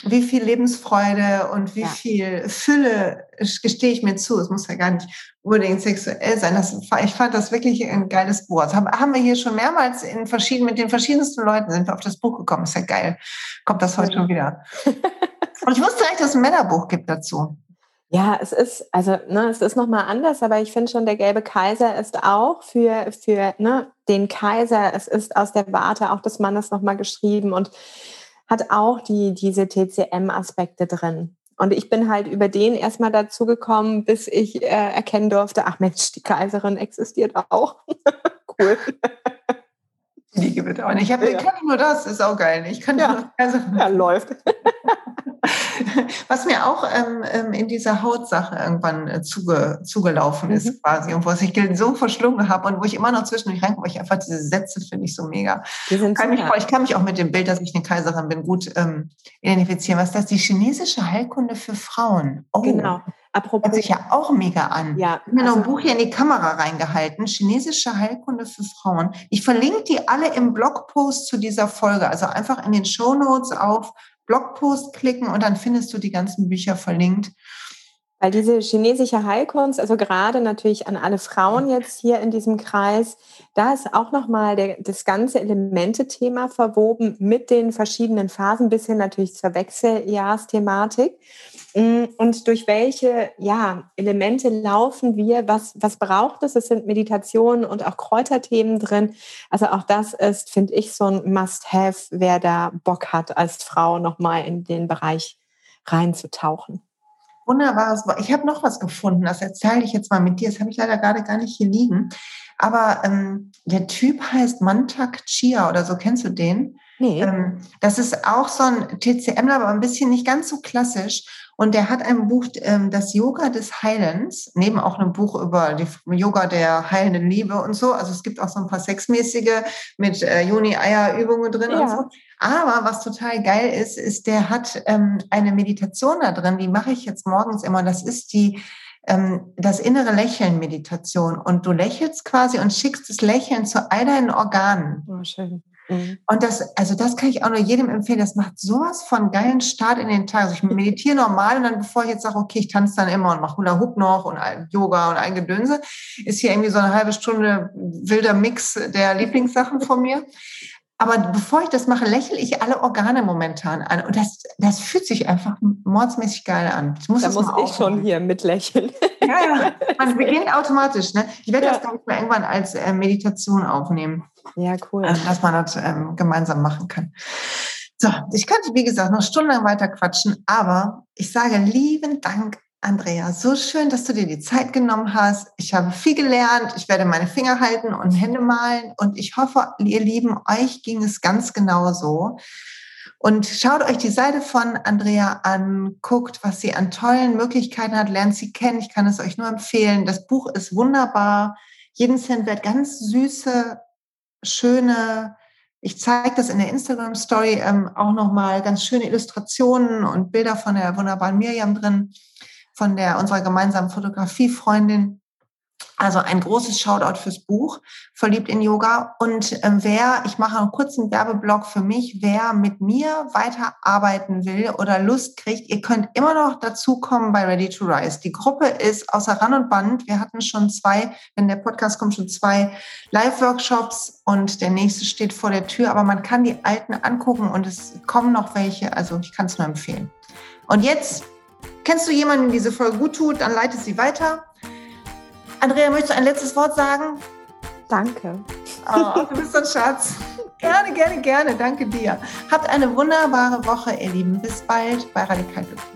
wie viel Lebensfreude und wie ja. viel Fülle gestehe ich mir zu. Es muss ja gar nicht unbedingt sexuell sein. Das, ich fand das wirklich ein geiles Buch. Das haben wir hier schon mehrmals in verschiedenen, mit den verschiedensten Leuten sind wir auf das Buch gekommen. Ist ja geil. Kommt das heute ja. schon wieder. Und ich wusste eigentlich, dass es ein Männerbuch gibt dazu. Ja, es ist, also, ne, es ist nochmal anders, aber ich finde schon, der gelbe Kaiser ist auch für, für ne, den Kaiser, es ist aus der Warte auch des Mannes nochmal geschrieben und hat auch die, diese TCM-Aspekte drin. Und ich bin halt über den erstmal dazu gekommen, bis ich äh, erkennen durfte, ach Mensch, die Kaiserin existiert auch. [LAUGHS] cool. Die gibt es auch nicht. Ich, hab, ja. kann nur das, ist auch geil. Ich kann ja, also, ja läuft. [LAUGHS] Was mir auch ähm, ähm, in dieser Hautsache irgendwann äh, zuge, zugelaufen ist mhm. quasi und wo ich so verschlungen habe und wo ich immer noch zwischendurch reinkomme, weil ich einfach diese Sätze finde ich so mega. Kann mich, ich kann mich auch mit dem Bild, dass ich eine Kaiserin bin, gut ähm, identifizieren. Was ist das? Die chinesische Heilkunde für Frauen. Oh. Genau. Apropos. Hört sich ja auch mega an. Ja. Ich habe mir also, noch ein Buch hier in die Kamera reingehalten. Chinesische Heilkunde für Frauen. Ich verlinke die alle im Blogpost zu dieser Folge. Also einfach in den Show Notes auf Blogpost klicken und dann findest du die ganzen Bücher verlinkt. Weil diese chinesische Heilkunst, also gerade natürlich an alle Frauen jetzt hier in diesem Kreis, da ist auch nochmal das ganze Elemente-Thema verwoben mit den verschiedenen Phasen bis hin natürlich zur Wechseljahrsthematik. Mm, und durch welche ja, Elemente laufen wir? Was, was braucht es? Es sind Meditationen und auch Kräuterthemen drin. Also auch das ist, finde ich, so ein Must-Have, wer da Bock hat, als Frau nochmal in den Bereich reinzutauchen. Wunderbares. Ich habe noch was gefunden, das erzähle ich jetzt mal mit dir. Das habe ich leider gerade gar nicht hier liegen. Aber ähm, der Typ heißt Mantak Chia oder so. Kennst du den? Nee. Ähm, das ist auch so ein TCM, aber ein bisschen nicht ganz so klassisch. Und der hat ein Buch, ähm, das Yoga des Heilens, neben auch einem Buch über die Yoga der heilenden Liebe und so. Also es gibt auch so ein paar sexmäßige mit äh, Juni-Eier-Übungen drin ja. und so. Aber was total geil ist, ist, der hat ähm, eine Meditation da drin, die mache ich jetzt morgens immer. Das ist die das innere Lächeln-Meditation. Und du lächelst quasi und schickst das Lächeln zu all deinen Organen. Oh, schön. Mhm. Und das, also das kann ich auch nur jedem empfehlen. Das macht sowas von geilen Start in den Tag. Also ich meditiere normal und dann, bevor ich jetzt sage, okay, ich tanze dann immer und mache Hula Hoop noch und Yoga und ein Gedönse, ist hier irgendwie so eine halbe Stunde wilder Mix der Lieblingssachen von mir. Aber bevor ich das mache, lächle ich alle Organe momentan an. Und das, das fühlt sich einfach mordsmäßig geil an. Ich muss da muss ich schon hier mitlächeln. Ja, ja. Man [LAUGHS] beginnt automatisch. Ne? Ich werde ja. das, glaube ich, mal irgendwann als äh, Meditation aufnehmen. Ja, cool. Äh, dass man das ähm, gemeinsam machen kann. So, ich könnte, wie gesagt, noch stundenlang weiter quatschen, aber ich sage lieben Dank Andrea, so schön, dass du dir die Zeit genommen hast. Ich habe viel gelernt. Ich werde meine Finger halten und Hände malen. Und ich hoffe, ihr Lieben, euch ging es ganz genau so. Und schaut euch die Seite von Andrea an, guckt, was sie an tollen Möglichkeiten hat, lernt sie kennen. Ich kann es euch nur empfehlen. Das Buch ist wunderbar. Jeden Cent wird ganz süße, schöne, ich zeige das in der Instagram-Story ähm, auch nochmal, ganz schöne Illustrationen und Bilder von der wunderbaren Miriam drin von der unserer gemeinsamen Fotografiefreundin. Also ein großes Shoutout fürs Buch Verliebt in Yoga. Und äh, wer, ich mache einen kurzen Werbeblock für mich, wer mit mir weiterarbeiten will oder Lust kriegt, ihr könnt immer noch dazukommen bei Ready to Rise. Die Gruppe ist außer Rand und Band. Wir hatten schon zwei, wenn der Podcast kommt, schon zwei Live-Workshops und der nächste steht vor der Tür. Aber man kann die alten angucken und es kommen noch welche. Also ich kann es nur empfehlen. Und jetzt Kennst du jemanden, den diese Folge gut tut, dann leite sie weiter. Andrea, möchtest du ein letztes Wort sagen? Danke. Oh, du bist ein Schatz. [LAUGHS] Gerne, gerne, gerne. Danke dir. Habt eine wunderbare Woche, ihr Lieben. Bis bald bei Radikal Glücklich.